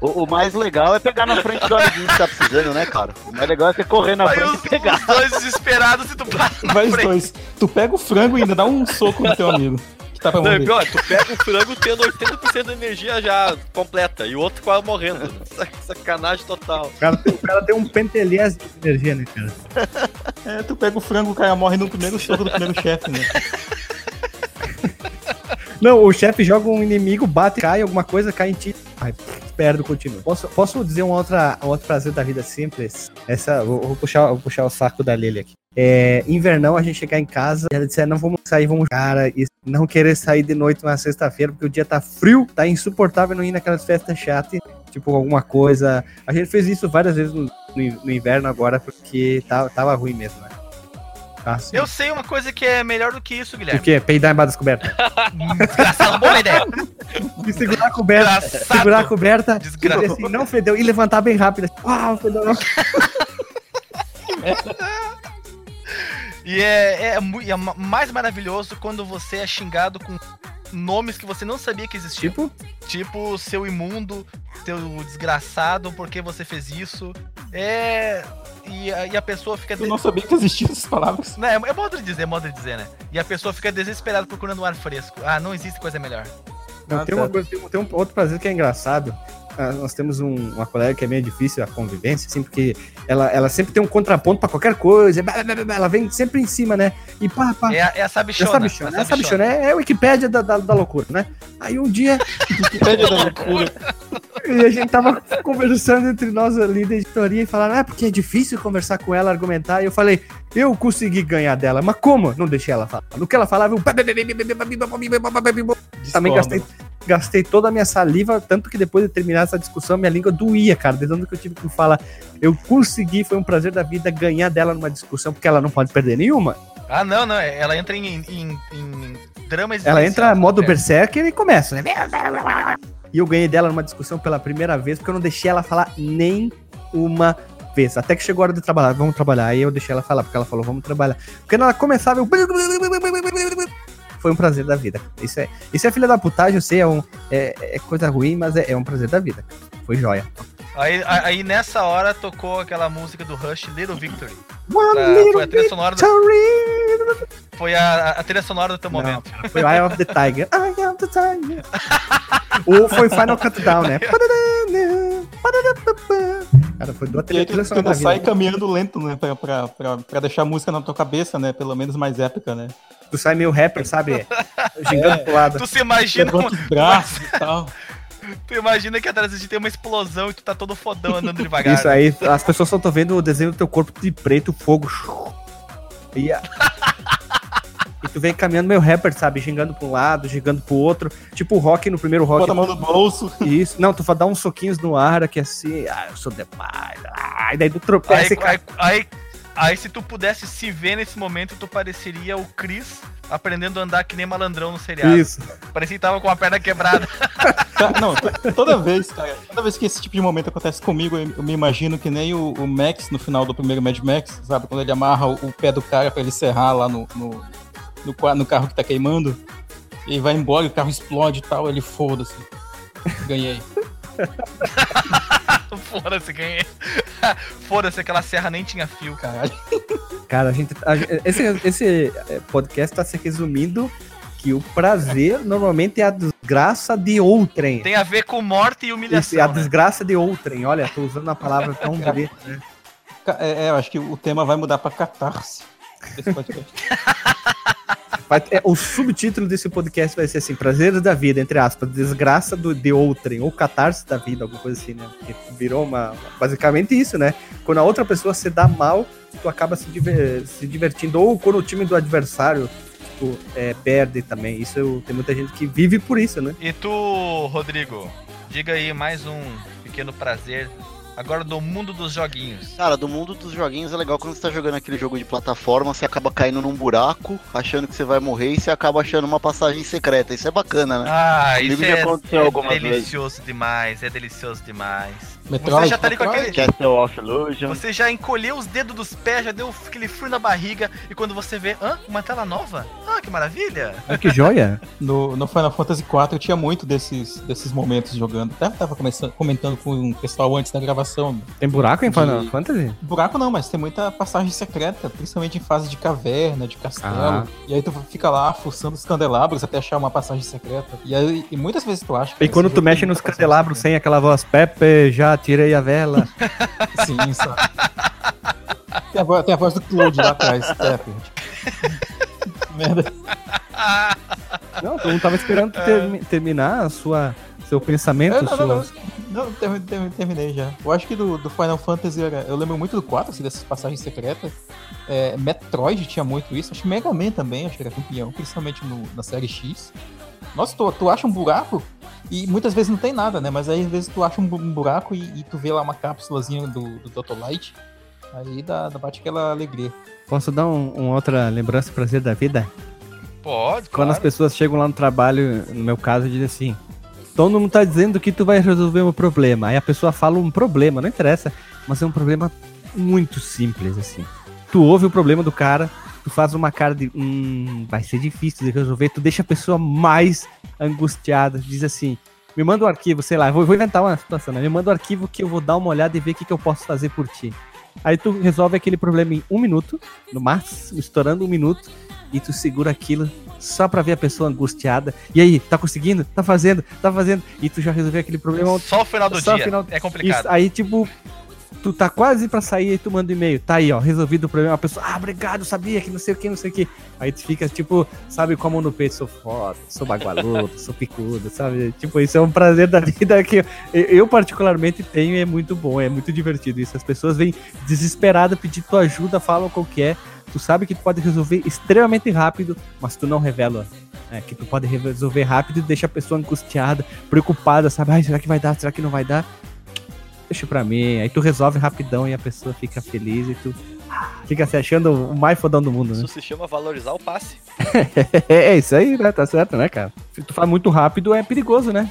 O, o mais legal é pegar na frente do amiguinho que tá precisando, né, cara? O mais legal é você correr na Aí frente os, e pegar. os dois desesperados e tu passa na Vai os frente. dois. Tu pega o frango e ainda dá um soco no teu amigo. Que tá pra Não, e morrer. pior, tu pega o frango tendo 80% da energia já completa e o outro quase morrendo. Sac- Sacanagem total. O cara, tem- o cara tem um pentelhese de energia, né, cara? É, tu pega o frango, o cara morre no primeiro soco do primeiro chefe, né? Não, o chefe joga um inimigo, bate, cai, alguma coisa, cai em ti. Ai, perde, continua. Posso, posso dizer um, outra, um outro prazer da vida simples? Essa, vou, vou puxar, vou puxar o saco da Lili aqui. É, invernão, a gente chegar em casa e ela disser, não vamos sair, vamos cara, e não querer sair de noite na sexta-feira, porque o dia tá frio, tá insuportável não ir naquelas festas chatas, tipo alguma coisa. A gente fez isso várias vezes no, no- no inverno agora, porque tava, tava ruim mesmo, né? Sim. Eu sei uma coisa que é melhor do que isso, O Guilherme. quê? Peidar embaixo das cobertas. Desgraçado, boa ideia. E segurar a coberta. Desgraçado. segurar a coberta, Desgraçado. assim, não fedeu, e levantar bem rápido. assim, Uau, fedeu não. E é, é, é ma- mais maravilhoso quando você é xingado com nomes que você não sabia que existiam. Tipo, Tipo, seu imundo, seu desgraçado, porque você fez isso. É. E a, e a pessoa fica. Eu não sabia que existiam essas palavras. Não, é, é modo de dizer, é modo de dizer, né? E a pessoa fica desesperada procurando um ar fresco. Ah, não existe coisa melhor. não, Ah, tem, tá. uma coisa- tem um- tem um outro prazer que é engraçado. Nós temos um- uma colega que é meio difícil a convivência, assim, porque ela, ela sempre tem um contraponto pra qualquer coisa. blá, blá, blá, blá, Ela vem sempre em cima, né? E pá, pá. É, a- é a sabichona. Essa bichona, essa bichona é, é a Wikipédia da, da, da loucura, né? Aí um dia Wikipédia da loucura. E a gente tava conversando entre nós ali da editoria e falaram, ah, porque é difícil conversar com ela, argumentar. E eu falei, eu consegui ganhar dela, mas como? Não deixei ela falar. No que ela falava, eu. Também gastei, gastei toda a minha saliva, tanto que depois de terminar essa discussão, minha língua doía, cara. De tanto que eu tive que falar. Eu consegui, foi um prazer da vida ganhar dela numa discussão, porque ela não pode perder nenhuma. Ah, não, não. Ela entra em, em, em drama Ela entra existencial, modo berserker e começa, né? E eu ganhei dela numa discussão pela primeira vez, porque eu não deixei ela falar nem uma vez. Até que chegou a hora de trabalhar, vamos trabalhar. Aí eu deixei ela falar, porque ela falou, vamos trabalhar. Porque ela começava, eu... Foi um prazer da vida. Isso é, isso é filha da putagem, eu sei, é, um, é, é coisa ruim, mas é, é um prazer da vida. Foi joia. Aí, aí nessa hora tocou aquela música do Rush, Little Victory. One Pra- little foi a trilha sonora do, victory. foi a, a trilha sonora do teu Não, momento. Foi Eye of the Tiger. Eye of the Tiger. Ou foi Final Countdown, né? Cara, foi duas sonora da vida. sai caminhando lento, né? Pra, pra, pra, pra deixar a música na tua cabeça, né? Pelo menos mais épica, né? Tu sai meio rapper, sabe? Gingando pro lado. Tu se imagina, Levanta os braços e tal. tu imagina que atrás de ti tem uma explosão e tu tá todo fodão andando devagar. Isso aí, as pessoas só estão vendo o desenho do teu corpo de preto, fogo. E, a- e tu vem caminhando meio rapper, sabe? Gingando pra um lado, gingando pro outro. Tipo o rock no primeiro rock. Bota a mão no bolso. Isso. Não, tu vai dar uns soquinhos no ar aqui assim. Ah, eu sou demais. Ah, e daí tu Aí, tropeça e cai. aí, aí, aí, se tu pudesse se ver nesse momento, tu pareceria o Chris aprendendo a andar que nem malandrão no seriado. Isso. Parecia que tava com a perna quebrada. Não, to- toda vez, cara, toda vez que esse tipo de momento acontece comigo, eu, eu me imagino que nem o, o Max no final do primeiro Mad Max, sabe? Quando ele amarra o, o pé do cara pra ele serrar lá no, no, no, no carro que tá queimando, e vai embora, o carro explode e tal, ele foda-se. Ganhei. Foda-se, ganhei. Foda-se, aquela serra nem tinha fio. Caralho. Cara, a gente. a esse, esse eh, podcast tá se resumindo que o prazer normalmente é a desgraça de outrem. Tem a ver com morte e Isso, humilhação. é a né? desgraça de outrem. Olha, tô usando uma palavra tão bonita, né? É, é, eu acho que o tema vai mudar pra catarse. Desse podcast. Vai- é, o subtítulo desse podcast vai ser assim: Prazeres da vida, entre aspas, desgraça do, de outrem, ou catarse da vida, alguma coisa assim, né? Porque virou uma. Basicamente isso, né? Quando a outra pessoa se dá mal, tu acaba se, diver- se divertindo. Ou quando o time do adversário, tipo, é, perde também. Isso tem muita gente que vive por isso, né? E tu, Rodrigo, diga aí mais um pequeno prazer. Agora do mundo dos joguinhos. Cara, do mundo dos joguinhos é legal quando você tá jogando aquele jogo de plataforma, você acaba caindo num buraco, achando que você vai morrer e você acaba achando uma passagem secreta. Isso é bacana, né? Ah, Comigo isso é, é delicioso demais, é delicioso demais. Metroid, já tá ali com Metroid? aquele- Castle of Illusion. Você já encolheu os dedos dos pés, já deu aquele frio na barriga, e quando você vê, hã? Uma tela nova? Ah, que maravilha! Ah, que joia! No, no Final Fantasy IV eu tinha muito desses, desses momentos jogando. Até tava começando, comentando com o pessoal antes da gravação. Tem buraco em Final De- Fantasy? Buraco não, mas tem muita passagem secreta, principalmente em fase de caverna, de castelo. Ah. E aí tu fica lá fuçando os candelabros até achar uma passagem secreta. E aí e muitas vezes tu acha que E quando tu mexe nos candelabros sem aquela voz Pepe, já tirei a vela. Sim, sabe? Tem a, voz, tem a voz do Claude lá atrás, Stepper. Merda. Não, tu não tava esperando termi- terminar a sua, seu pensamento, É, não, não, não. suas- Não, termi- termi- terminei já. Eu acho que do, do Final Fantasy era, eu lembro muito do 4, assim, dessas passagens secretas. É, Metroid tinha muito isso. Acho que Mega Man também, acho que era campeão, principalmente no- na série X. Nossa, tu, tu acha um buraco e muitas vezes não tem nada, né? Mas aí às vezes tu acha um, bu- um buraco e, e tu vê lá uma cápsulazinha do, do Dr. Light. Aí dá, dá bate aquela alegria. Posso dar um, uma outra lembrança e prazer da vida? Pode, Quando claro. as pessoas chegam lá no trabalho, no meu caso, dizem assim: todo mundo tá dizendo que tu vai resolver um problema. Aí a pessoa fala um problema, não interessa, mas é um problema muito simples, assim. Tu ouve o problema do cara, tu faz uma cara de hum, vai ser difícil de resolver, tu deixa a pessoa mais angustiada, diz assim. Me manda o arquivo, sei lá, vou, vou inventar uma situação, né? Me manda o arquivo que eu vou dar uma olhada e ver o que, que eu posso fazer por ti. Aí tu resolve aquele problema em um minuto, no máximo, estourando um minuto, e tu segura aquilo só pra ver a pessoa angustiada. E aí, tá conseguindo? Tá fazendo? Tá fazendo? E tu já resolveu aquele problema. Só o final do Só dia. final- É complicado. Isso, aí, tipo, tu tá quase pra sair e tu manda um e-mail. Tá aí, ó, resolvido o problema. A pessoa, ah, obrigado, sabia que não sei o que, não sei o que. Aí tu fica, tipo, sabe, com a mão no peito, sou foda, sou bagualudo, sou picudo, sabe? Tipo, isso é um prazer da vida que eu, eu particularmente tenho e é muito bom, é muito divertido isso. As pessoas vêm desesperadas pedir tua ajuda, falam qual que é. Tu sabe que tu pode resolver extremamente rápido, mas tu não revela é, que tu pode resolver rápido e deixa a pessoa angustiada, preocupada, sabe? Ai, será que vai dar? Será que não vai dar? Deixa pra mim. Aí tu resolve rapidão e a pessoa fica feliz e tu ah, fica se achando o mais fodão do mundo, né? Isso se chama valorizar o passe. É isso aí, né? Tá certo, né, cara? Se tu faz muito rápido, é perigoso, né?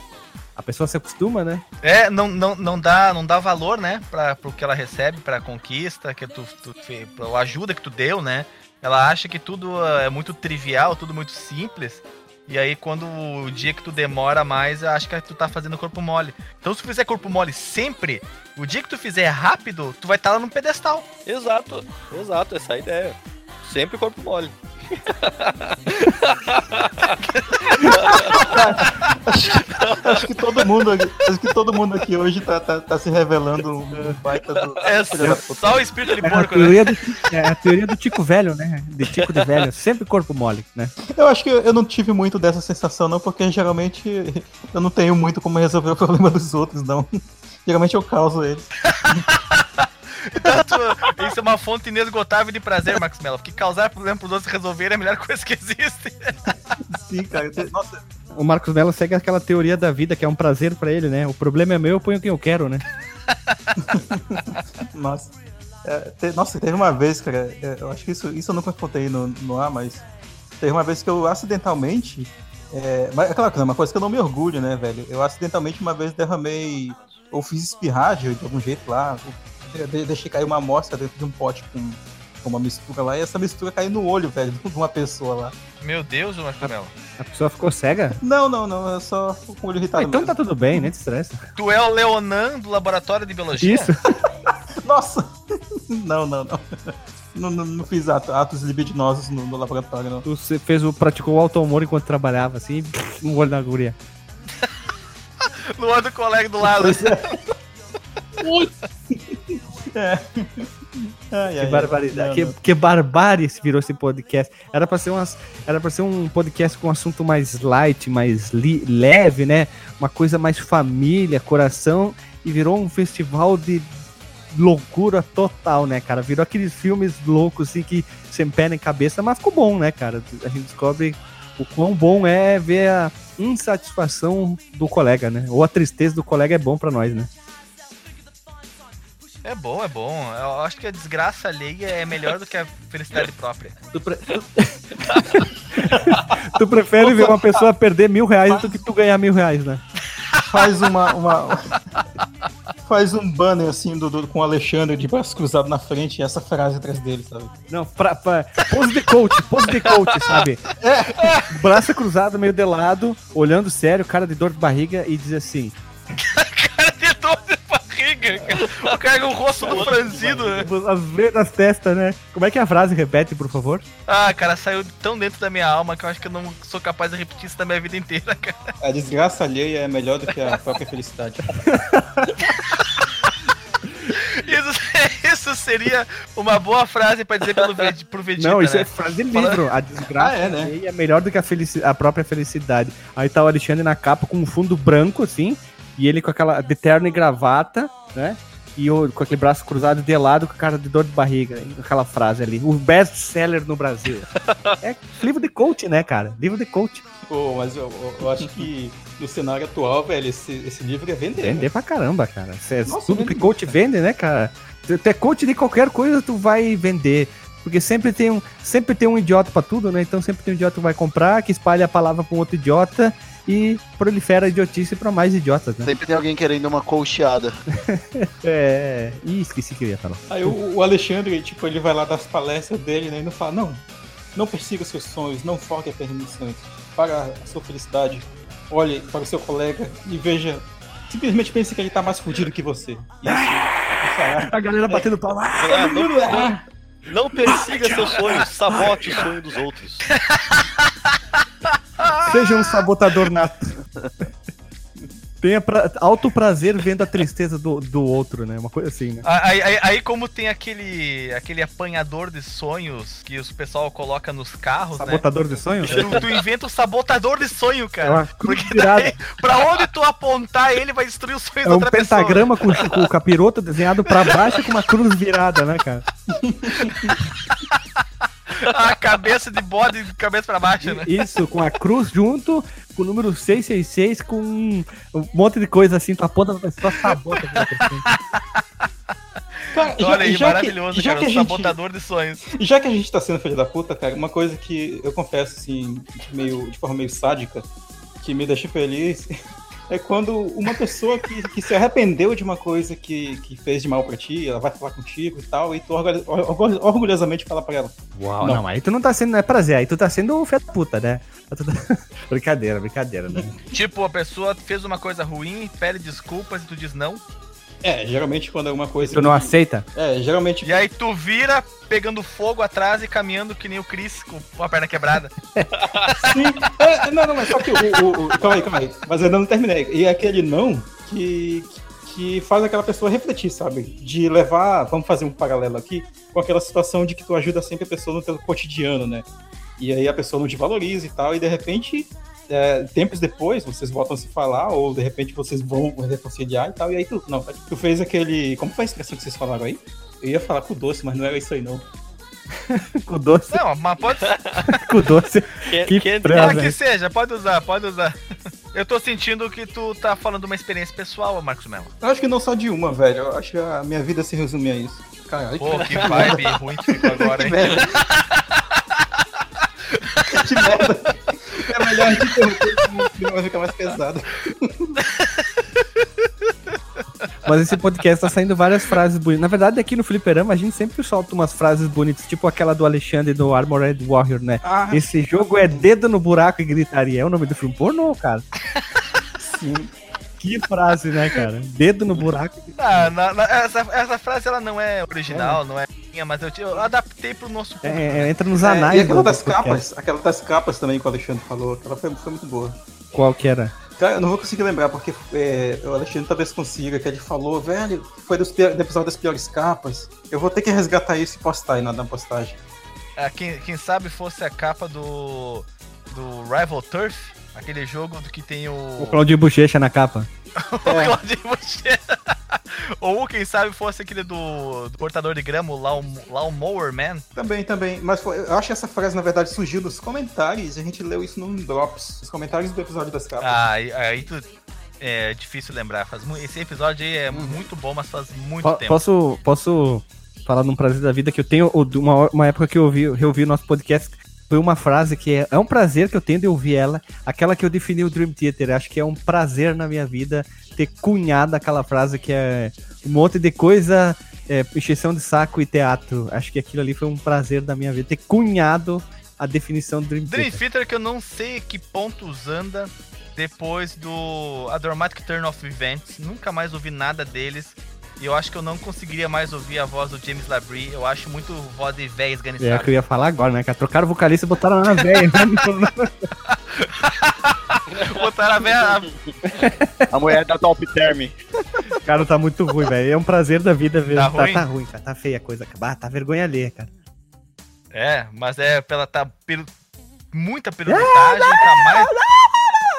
A pessoa se acostuma, né? É, não, não, não, dá, não dá valor, né, pra, pro que ela recebe, pra conquista, que tu, tu pra ajuda que tu deu, né? Ela acha que tudo ah, é muito trivial, tudo muito simples. E aí, quando o dia que tu demora mais, acha que tu tá fazendo corpo mole. Então, se tu fizer corpo mole sempre, o dia que tu fizer rápido, tu vai estar lá no pedestal. Exato, exato, essa é a ideia. Sempre corpo mole. Acho que todo mundo, aqui- acho que todo mundo aqui hoje tá, tá, tá se revelando um baita do. É puta. só o espírito de É a, porco, né? teoria do, é a teoria do Tico Velho, né? De Tico de Velho. Sempre corpo mole, né? Eu acho que eu não tive muito dessa sensação, não, porque geralmente eu não tenho muito como resolver o problema dos outros, não. Geralmente eu causo eles. Então, isso é uma fonte inesgotável de prazer, Marcos Mello. Porque causar problema pros outros resolver é a melhor coisa que existe. Sim, cara. te- Nossa, O Marcos Mello segue aquela teoria da vida que é um prazer pra ele, né? O problema é meu, eu ponho quem eu quero, né? Nossa. É, te- nossa, teve uma vez, cara, é, eu acho que isso, isso eu nunca contei no, no ar, mas teve uma vez que eu acidentalmente. É, mas é claro que não é uma coisa que eu não me orgulho, né, velho? Eu acidentalmente uma vez derramei, ou fiz espirragem de algum jeito lá, deixei cair uma amostra dentro de um pote com, com uma mistura lá, e essa mistura caiu no olho, velho, de uma pessoa lá. Meu Deus, Marcos Mello. A pessoa ficou cega? Não, não, não, eu só fico com o olho Ah, irritado. então mesmo. tá tudo bem, nem te estressa. Tu é o Leonan do laboratório de biologia? Isso. Nossa! não, não, não. Não, não, não fiz ato- atos libidinosos no, no laboratório, não. Tu fez o, praticou o auto-humor enquanto trabalhava, assim, um olho na guria. No olho do colega do lado. É. Ai, Que barbaridade. que, que barbárie virou esse podcast. Era pra ser umas, era para ser um podcast com um assunto mais light, mais li- leve, né? Uma coisa mais família, coração e virou um festival de loucura total, né, cara? Virou aqueles filmes loucos assim que sem pé nem cabeça, mas ficou bom, né, cara? A gente descobre o quão bom é ver a insatisfação do colega, né? Ou a tristeza do colega é bom pra nós, né? É bom, é bom. Eu acho que a desgraça alheia é melhor do que a felicidade própria. Tu, pre- Tu prefere ver uma pessoa perder mil reais do que tu ganhar mil reais, né? Faz uma. uma- Faz um banner assim do, do- com o Alexandre de braço cruzado na frente e essa frase atrás dele, sabe? Não, pra, pra, pose de coach, pose de coach, sabe? Braço cruzado, meio de lado, olhando sério, cara de dor de barriga e diz assim: O cara com o rosto do franzido, né? as veias das testas, né? Como é que é a frase? Repete, por favor. Ah, cara, saiu tão dentro da minha alma que eu acho que eu não sou capaz de repetir isso na minha vida inteira, cara. A desgraça alheia é melhor do que a própria felicidade. Isso, isso seria uma boa frase pra dizer pelo pro Vegeta, Não, isso né? é frase de livro. A desgraça Ah, é, né? alheia é melhor do que a, felici- a própria felicidade. Aí tá o Alexandre na capa com um fundo branco, assim, e ele com aquela de terno e gravata, né? E o- com aquele braço cruzado de lado com a cara de dor de barriga. Aquela frase ali. O best seller no Brasil. é livro de coach, né, cara? Livro de coach. Pô, mas eu, eu- acho que no cenário atual, velho, esse, esse livro é vender. Vender pra caramba, cara. Cê- é Nossa, tudo que coach vende, né, cara? Tu tu é coach de qualquer coisa, tu vai vender. Porque sempre tem um, sempre tem um idiota pra tudo, né? Então sempre tem um idiota que vai comprar, que espalha a palavra pra um outro idiota e prolifera a idiotice pra mais idiotas, né? Sempre tem alguém querendo uma colcheada. É. Ih, esqueci que eu ia falar. Aí o, o Alexandre, tipo, ele vai lá das palestras dele, né? E não fala, não, não persiga seus sonhos, não foque nos sonhos. Para a sua felicidade, olhe para o seu colega e veja. Simplesmente pense que ele tá mais fudido que você. Isso. é- A galera batendo palma. Ah, não, não, não persiga seus sonhos, sabote o sonho dos outros. Seja um sabotador nato. Tenha pra, alto prazer vendo a tristeza do, do outro, né? Uma coisa assim, né? Aí, aí- aí como tem aquele, aquele apanhador de sonhos que os pessoal coloca nos carros, Sabotador de sonhos? né? Tu, tu inventa o sabotador de sonho, É cara. cruz Porque daí, pra onde tu apontar ele vai destruir os sonhos É da um outra pentagrama com, com o capiroto desenhado pra baixo com uma cruz virada, né, cara? A cabeça de bode de cabeça pra baixo, né? Isso, com a cruz junto, com o número 666, com um, monte de coisa assim, tu aponta pra pessoa, sabota. pessoa. Cara, já- Olha aí, já que- maravilhoso, já cara. que a gente- sabotador de sonhos. E já que a gente tá sendo filho da puta, cara, uma coisa que eu confesso, assim, meio, de forma meio sádica, que me deixa feliz, é quando uma pessoa que, que se arrependeu de uma coisa que, que fez de mal pra ti, ela vai falar contigo e tal, e tu orgulho- orgulho- orgulhosamente fala pra ela. Uau, Não. não. aí tu não tá sendo, não é prazer, aí tu tá sendo da puta, né? Tá- brincadeira, brincadeira, né? Tipo, a pessoa fez uma coisa ruim, pede desculpas e tu diz não. É, geralmente quando é uma coisa. Tu não que- aceita? É, geralmente. E aí tu vira pegando fogo atrás e caminhando que nem o Chris com a perna quebrada. Sim. É, não, não, mas só que o, o, o- Calma aí, calma aí. Mas eu ainda não terminei. E é aquele não que, que faz aquela pessoa refletir, sabe? De levar. Vamos fazer um paralelo aqui com aquela situação de que tu ajuda sempre a pessoa no teu cotidiano, né? E aí a pessoa não te valoriza e tal, e de repente é, tempos depois vocês voltam a se falar, ou de repente vocês vão reconciliar e tal, e aí tu, não, tu fez aquele, como foi a expressão que vocês falaram aí? Eu ia falar com doce, mas não era isso aí não. Com doce, Não, mas pode com doce. Que, Que que- né? que seja, pode usar, pode usar. Eu tô sentindo que tu tá falando uma experiência pessoal, Marcos Mello. Eu acho que não só de uma, velho, eu acho que a minha vida se resume a isso. Caralho, Pô, que vibe ruim que ficou agora, que hein? merda. que merda. É melhor a gente interromper, senão clima vai ficar mais pesado. Mas esse podcast tá saindo várias frases bonitas. Na verdade, aqui no Fliperama, a gente sempre solta umas frases bonitas, tipo aquela do Alexandre do Armored Warrior, né? Ah, Esse jogo é dedo no buraco e gritaria. É o nome do filme pornô, cara. sim. Que frase, né, cara? Dedo no buraco Ah, na- na- essa, essa frase ela não é original, não é minha, mas eu, eu adaptei pro nosso público. É, é, entra nos É, anais. e aquela das podcast. capas, aquela das capas também que o Alexandre falou, aquela foi, foi muito boa. Qual que era? Cara, eu não vou conseguir lembrar, porque é, o Alexandre talvez consiga, que ele falou, velho, foi dos pior, do episódio das piores capas. Eu vou ter que resgatar isso e postar aí na, na postagem. Ah, quem, quem sabe fosse a capa do, do Rival Turf, aquele jogo do que tem o. O Claudio Bochecha na capa. o Claudinho Bochecha. Ou quem sabe fosse aquele do, do cortador de grama, o Lawn, Lawnmower Man. Também, também. Mas foi- eu acho que essa frase, na verdade, surgiu nos comentários e a gente leu isso num Drops. Os comentários do episódio das capas. Ah, aí, aí tu. É difícil lembrar. Faz, esse episódio aí é muito bom, mas faz muito Po- tempo. Posso, posso falar num prazer da vida que eu tenho uma, uma época que eu ouvi, eu ouvi o nosso podcast. Foi uma frase que é, é um prazer que eu tenho de ouvir ela, aquela que eu defini o Dream Theater. Acho que é um prazer na minha vida ter cunhado aquela frase que é um monte de coisa, é, encheção de saco e teatro. Acho que aquilo ali foi um prazer da minha vida, ter cunhado a definição do Dream, Dream Theater. Theater que eu não sei que pontos anda depois do A Dramatic Turn of Events. Nunca mais ouvi nada deles. E eu acho que eu não conseguiria mais ouvir a voz do James Labrie. Eu acho muito voz de véia É o esganiçada. que eu ia falar agora, né? cara? Trocaram o vocalista e botaram na velha. Botaram a véia. A mulher da Top Term. cara, tá muito ruim, velho. É um prazer da vida ver. Tá Tá, ruim? tá ruim, cara. Tá feia a coisa. Ah, tá vergonha alheia, cara. É, mas é pela tá pelo, muita peluditagem, tá mais.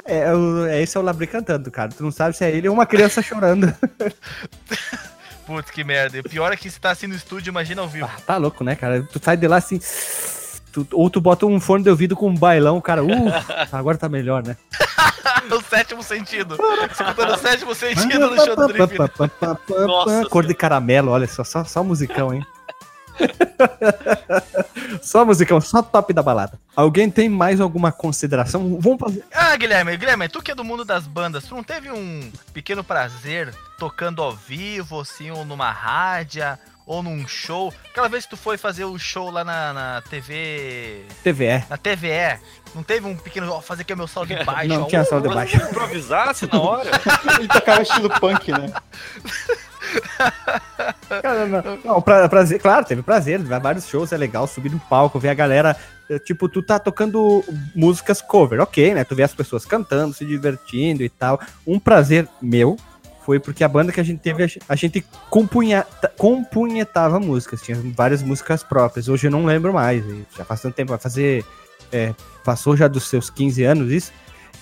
É, o- é, esse é o Labri cantando, cara. Tu não sabe se é ele ou uma criança chorando. Putz, que merda. E o pior é que se tá assim no estúdio, imagina ao vivo. Ah, tá louco, né, cara? Tu sai de lá assim. tu- ou tu bota um fone de ouvido com um bailão, cara. Uh, agora tá melhor, né? o sétimo sentido. Escutando o sétimo sentido no show do Theater. Nossa Cor de caramelo, olha só, só, só musicão, hein? só musicão, só top da balada. Alguém tem mais alguma consideração? Vamos fazer. Ah, Guilherme, Guilherme, tu que é do mundo das bandas, tu não teve um pequeno prazer tocando ao vivo, assim, ou numa rádio, ou num show? Aquela vez que tu foi fazer o show lá na, na TV. TVE. Na TVE, não teve um pequeno. Ó, fazer aqui o meu solo de baixo. Não ó, tinha solo de baixo. Improvisasse na hora? Ele tocava estilo punk, né? Cara, não, não, pra- prazer, claro, teve prazer, vários shows, é legal subir no palco, ver a galera, eh, tipo, tu tá tocando músicas cover, ok, né? Tu vê as pessoas cantando, se divertindo e tal. Um prazer meu foi porque a banda que a gente teve, a gen- a gente compunha, compunhetava músicas, tinha várias músicas próprias. Hoje eu não lembro mais, já faz tanto tempo, vai fazer. é, passou já dos seus 15 anos isso.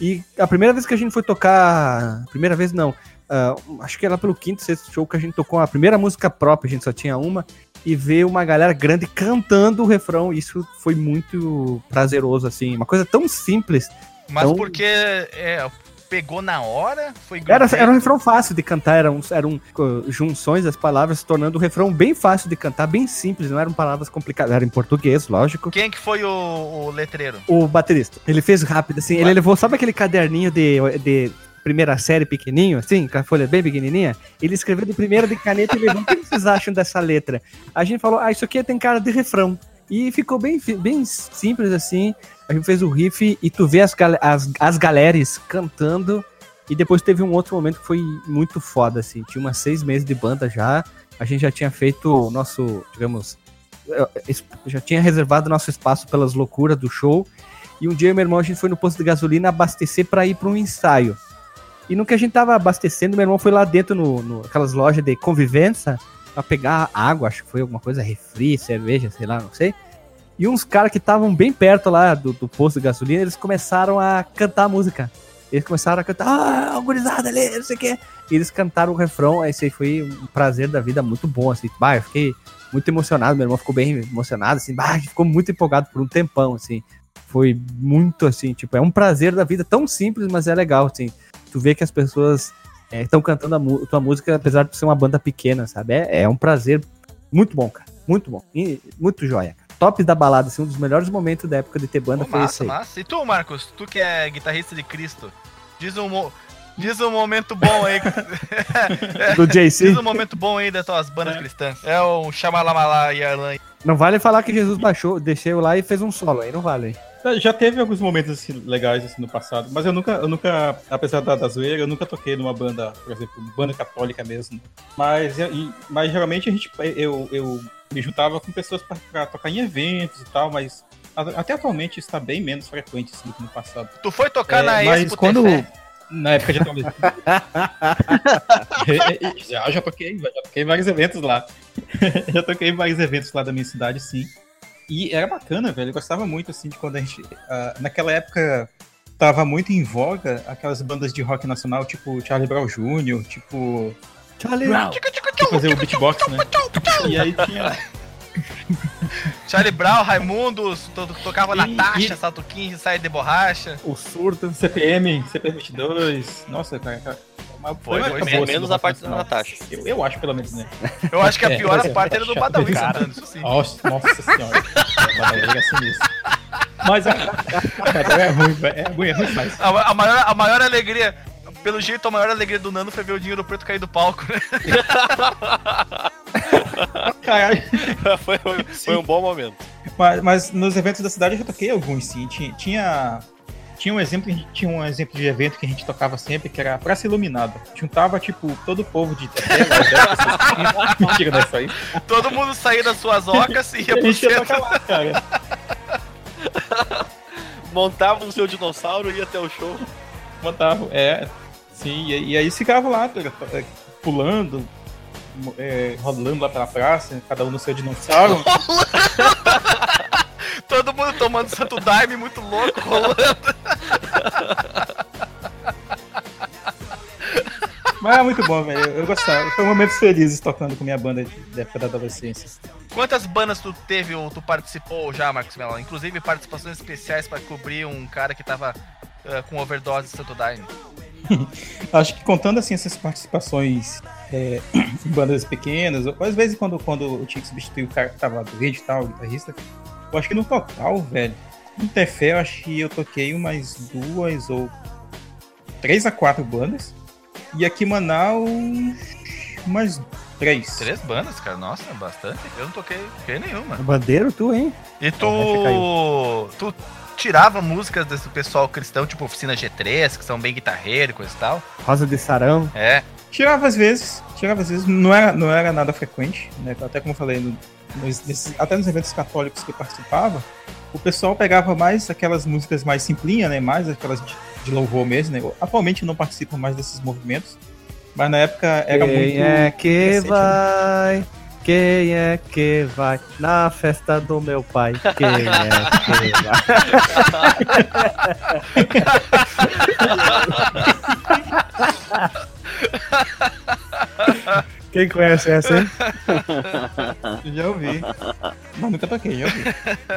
E a primeira vez que a gente foi tocar. Primeira vez não. Ah, acho que era pelo quinto, sexto show que a gente tocou a primeira música própria, a gente só tinha uma. E ver uma galera grande cantando o refrão. Isso foi muito prazeroso, assim. Uma coisa tão simples. Mas Então- porque é, pegou na hora, foi Era, era um refrão fácil de cantar, eram, eram uh, junções das palavras, tornando o refrão bem fácil de cantar, bem simples, não eram palavras complicadas. Era em português, lógico. Quem que foi o, o letreiro? O baterista, ele fez rápido, assim, ele levou, sabe aquele caderninho de, de primeira série pequenininho, assim, com a folha bem pequenininha? Ele escreveu de primeira de caneta e levou. O que vocês acham dessa letra? A gente falou, ah, isso aqui tem cara de refrão. E ficou bem, bem simples, assim. A gente fez o riff e tu vê as, as, as galeras cantando. E depois teve um outro momento que foi muito foda, assim. Tinha umas seis meses de banda já. A gente já tinha feito o nosso, digamos, eh, es- já tinha reservado nosso espaço pelas loucuras do show. E um dia, meu irmão, a gente foi no posto de gasolina abastecer para ir para um ensaio. E no que a gente tava abastecendo, meu irmão foi lá dentro, no, no aquelas lojas de convivência, pra pegar água, acho que foi alguma coisa, refri, cerveja, sei lá, não sei. E uns caras que estavam bem perto lá do, do posto de gasolina, eles começaram a cantar a música. Eles começaram a cantar, ah, gurizada ali, não sei o quê. E eles cantaram o refrão, esse foi um prazer da vida muito bom, assim. Bah, eu fiquei muito emocionado, meu irmão ficou bem emocionado, assim, bah, ficou muito empolgado por um tempão, assim. Foi muito, assim, tipo, é um prazer da vida tão simples, mas é legal, assim. Tu vê que as pessoas estão cantando a tua música, apesar de ser uma banda pequena, sabe? É, é um prazer muito bom, cara. Muito bom. E muito joia. cara. Top da balada, assim, um dos melhores momentos da época de ter banda Pô, foi massa, esse aí. massa. E tu, Marcos, tu que é guitarrista de Cristo, diz um, mo- diz um momento bom aí. Do JC. diz um momento bom aí das tuas bandas cristãs. É o Chamalamalá e Arlan. Não vale falar que Jesus baixou, desceu lá e fez um solo, aí não vale. Já teve alguns momentos assim, legais assim, no passado, mas eu nunca, eu nunca, apesar da, da zoeira, eu nunca toquei numa banda, por exemplo, banda católica mesmo. Mas, e- mas geralmente a gente, eu, eu me juntava com pessoas pra, pra tocar em eventos e tal, mas até atualmente está bem menos frequente assim, do que no passado. Tu foi tocar É, na mas Expo quando. Na época de atualidade. já, já toquei, já toquei vários eventos lá. já toquei em vários eventos lá da minha cidade, sim. E era bacana, velho. Eu gostava muito, assim, de quando a gente. ah, naquela época tava muito em voga aquelas bandas de rock nacional, tipo Charlie Brown Jr., tipo. Charlie Brown. Que fazer o beatbox, né? E aí tinha. Charlie Brown, Raimundos, to- tocava E- Natasha, e- Salto 15, Saia de Borracha. o surdo. CPM, CPM 22. Nossa, cara. uma- Foi, foi, assim, menos a parte da. Natasha. Eu, eu acho, pelo menos, né? Eu acho que a É, pior mas é, parte era do. Badawi Cara. cantando, isso sim. Nossa, nossa senhora. Badawi é sinistro. Mas a, Badawi é ruim. É ruim, é ruim demais. A, a maior, a maior alegria, pelo jeito, a maior alegria do Nano foi ver o dinheiro preto cair do palco, né? Caralho. foi, foi- foi um bom momento. Mas, mas nos eventos da cidade eu já toquei alguns, sim. Tinha, tinha, tinha um exemplo, tinha um exemplo de evento que a gente tocava sempre, que era a Praça Iluminada. Juntava, tipo, todo o povo de Itaté, as 10 pessoas que tinha. Mentira, não é isso aí. Todo mundo saía das suas ocas e ia pro centro. tocar lá, cara. Montava o seu dinossauro e ia até o show. Botava, é. Sim, e, e aí ficava lá, é, pulando, é, rolando lá pela praça, cada um no seu dinossauro. Todo mundo tomando santo daime muito louco, rolando. Mas é muito bom, velho. Eu gostava. Foi momentos felizes tocando com minha banda de- da época da adolescência. Quantas bandas tu teve ou tu participou já, Marcos Mello? Inclusive participações especiais pra cobrir um cara que tava eh, com overdose de santo daime. Acho que contando assim essas participações é, em bandas pequenas, ou às vezes quando, quando eu tinha que substituir o cara que tava doente e tal, o guitarrista, eu acho que no total, velho, no Tefé eu acho que eu toquei umas duas ou três a quatro bandas. E aqui em Manaus, umas três. Três bandas, cara. Nossa, bastante. Eu não toquei, toquei nenhuma. Bandeiro, tu, hein? E tu. Tu tirava músicas desse pessoal cristão, tipo Oficina G3, que são bem guitarreiro e coisa e tal. Rosa de Sarão. É. Tirava às vezes, tirava às vezes, não era, não era nada frequente, né? Até como eu falei, no- nos- nesses- até nos eventos católicos que eu participava, o pessoal pegava mais aquelas músicas mais simplinhas, né? Mais aquelas de, de louvor mesmo, né? Eu, atualmente eu não participo mais desses movimentos, mas na época era Quem muito. é que recente, né? Quem é que vai na festa do meu pai? Quem é que vai? Quem conhece essa, hein? Já ouvi. Mas nunca toquei, já ouvi.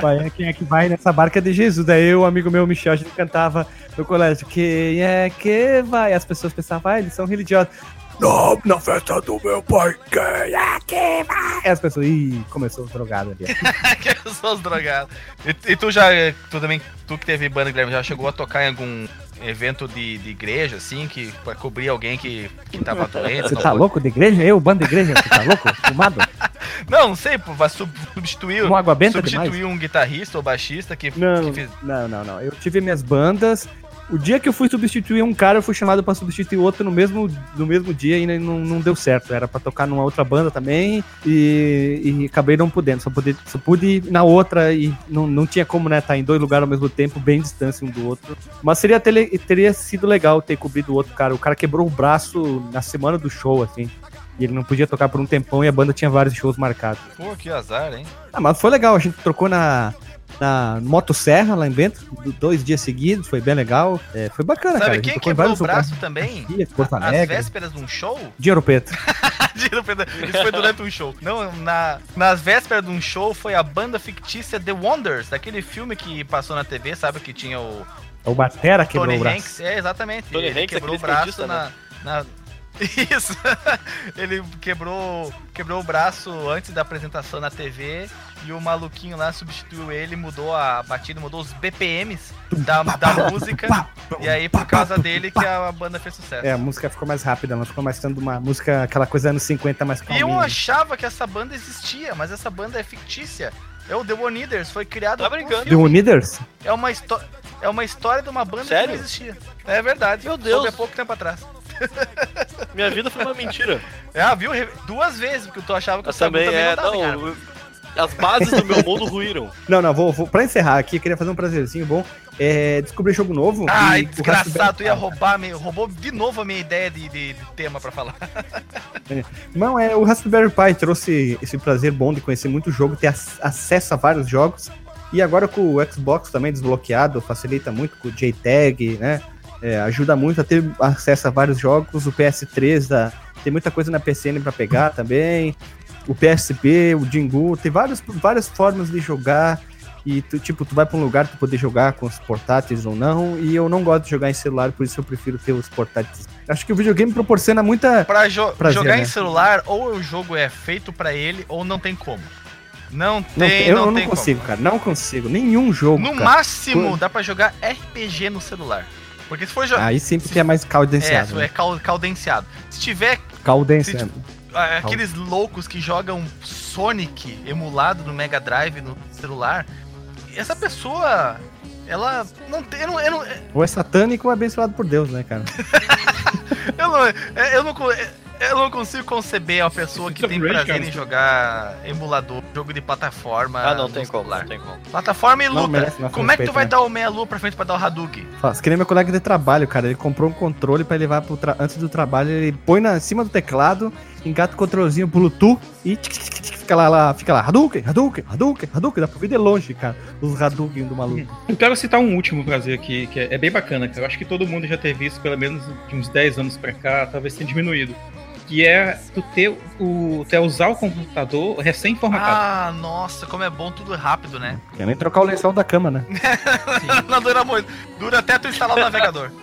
Vai, quem é que vai nessa barca de Jesus? Daí eu, um amigo meu, Michel, a gente cantava no colégio. Quem é que vai? As pessoas pensavam, ah, eles são religiosos. Não, na festa do meu pai, quem é que vai? E as pessoas, ih, começou os drogados ali. que são os drogados. E, e tu já, tu também, tu que teve banda, Guilherme, já chegou a tocar em algum evento de, de igreja, assim, que pra cobrir alguém que, que tava doente? Você tá louco de igreja? Eu, banda de igreja? Você tá louco? Fumado? Não, não sei, pô, vai sub- substituir, Uma água benta substituir demais? um guitarrista ou baixista que, Não, que fez. não, não, não. Eu tive minhas bandas. O dia que eu fui substituir um cara, eu fui chamado pra substituir outro no mesmo, no mesmo dia e não, não deu certo. Era pra tocar numa outra banda também e, e acabei não podendo. Só pude, só pude ir na outra e não, não tinha como, né, estar em dois lugares ao mesmo tempo, bem distância um do outro. Mas seria tele- teria sido legal ter cobrido o outro cara. O cara quebrou o braço na semana do show, assim. E ele não podia tocar por um tempão e a banda tinha vários shows marcados. Pô, que azar, hein? Ah, mas foi legal, a gente trocou na, na Motosserra, lá em Bento, do- dois dias seguidos, foi bem legal. É, foi bacana, cara. Sabe A gente quem quebrou o braço lugares. também? Caxias, Porto Alegre, vésperas de um show? Dinheiro Preto. Isso foi durante um show. Não, na, nas vésperas de um show foi a banda fictícia The Wonders, daquele filme que passou na TV, sabe? Que tinha o O Batera quebrou Tony o braço. Hanks. É, exatamente. Tony ele Hanks, quebrou o braço na, na- Isso. ele quebrou, quebrou o braço antes da apresentação na TV e o maluquinho lá substituiu ele, mudou a batida, mudou os BPMs da, da música. E aí, por causa dele, que a banda fez sucesso. É, a música ficou mais rápida, ela ficou mais sendo uma música, aquela coisa anos 50 mais E calminha. eu achava que essa banda existia, mas essa banda é fictícia. É o The One Eaters, foi criado Tá brincando. The filme. Unidas? É uma, é uma história de uma banda que Sério? não existia. É verdade. Meu Deus. Soube há pouco tempo atrás. Minha vida foi uma mentira. Ah, viu? Duas vezes, porque tu achava que o Mas Samu também também é. não eu- as bases do meu mundo ruíram. Não, não, vou, vou. Pra encerrar aqui, eu queria fazer um prazerzinho bom. É, descobri jogo novo. Ai, e desgraçado, tu ia roubar, me, roubou de novo a minha ideia de, de- de tema pra falar. Não, é o Raspberry Pi trouxe esse prazer bom de conhecer muito jogo, ter ac- acesso a vários jogos. E agora com o Xbox também desbloqueado, facilita muito com o JTAG, né? É, ajuda muito a ter acesso a vários jogos. O PS3 dá, tem muita coisa na PCN pra pegar também. O PSP, o Jingu, tem vários, várias formas de jogar. E tu, tipo, tu vai pra um lugar pra poder jogar com os portáteis ou não. E eu não gosto de jogar em celular, por isso eu prefiro ter os portáteis. Acho que o videogame proporciona muita. Pra jo- Prazer, jogar né? em celular, ou o jogo é feito pra ele, ou não tem como. Não Não, tem, não, eu não tem consigo, cara. Não consigo. Nenhum jogo. como. No cara. máximo, Quando- dá pra jogar RPG no celular. Porque se for jogar. Aí sempre que é mais é, caldenciado. é né? cal- caldenciado. Se tiver Caldenciado. ah, aqueles loucos que jogam Sonic emulado no Mega Drive no celular, essa pessoa. Ela não tem. Eu não, eu não, Ou é satânico ou é abençoado por Deus, né, cara? eu não, eu não, co- eu não consigo conceber uma pessoa que tem Rage, prazer em jogar emulador, jogo de plataforma. Ah, não tem como, não tem como. Plataforma e Não, luta. merece nosso Como é que tu respeito, vai né? dar o meia-lua pra frente pra dar o Hadouken? Faz que nem meu colega de trabalho, cara. Ele comprou um controle pra levar pro tra... antes do trabalho. Ele põe na cima do teclado, engata o controlezinho Bluetooth e tic, tic, tic, tic, fica lá, lá, fica lá. Hadouken, Hadouken, Hadouken, Hadouken. Dá pra ver de longe, cara. Os Hadouken do maluco. Eu quero citar um último prazer aqui, que é, é bem bacana, cara. Eu acho que todo mundo já teve isso pelo menos de uns 10 anos pra cá, talvez tenha diminuído. Que é tu ter o. Tu é usar o computador recém-formatado. Ah, nossa, como é bom tudo rápido, né? Quer nem trocar o lençol da cama, né? não dura muito. Dura até tu instalar o navegador.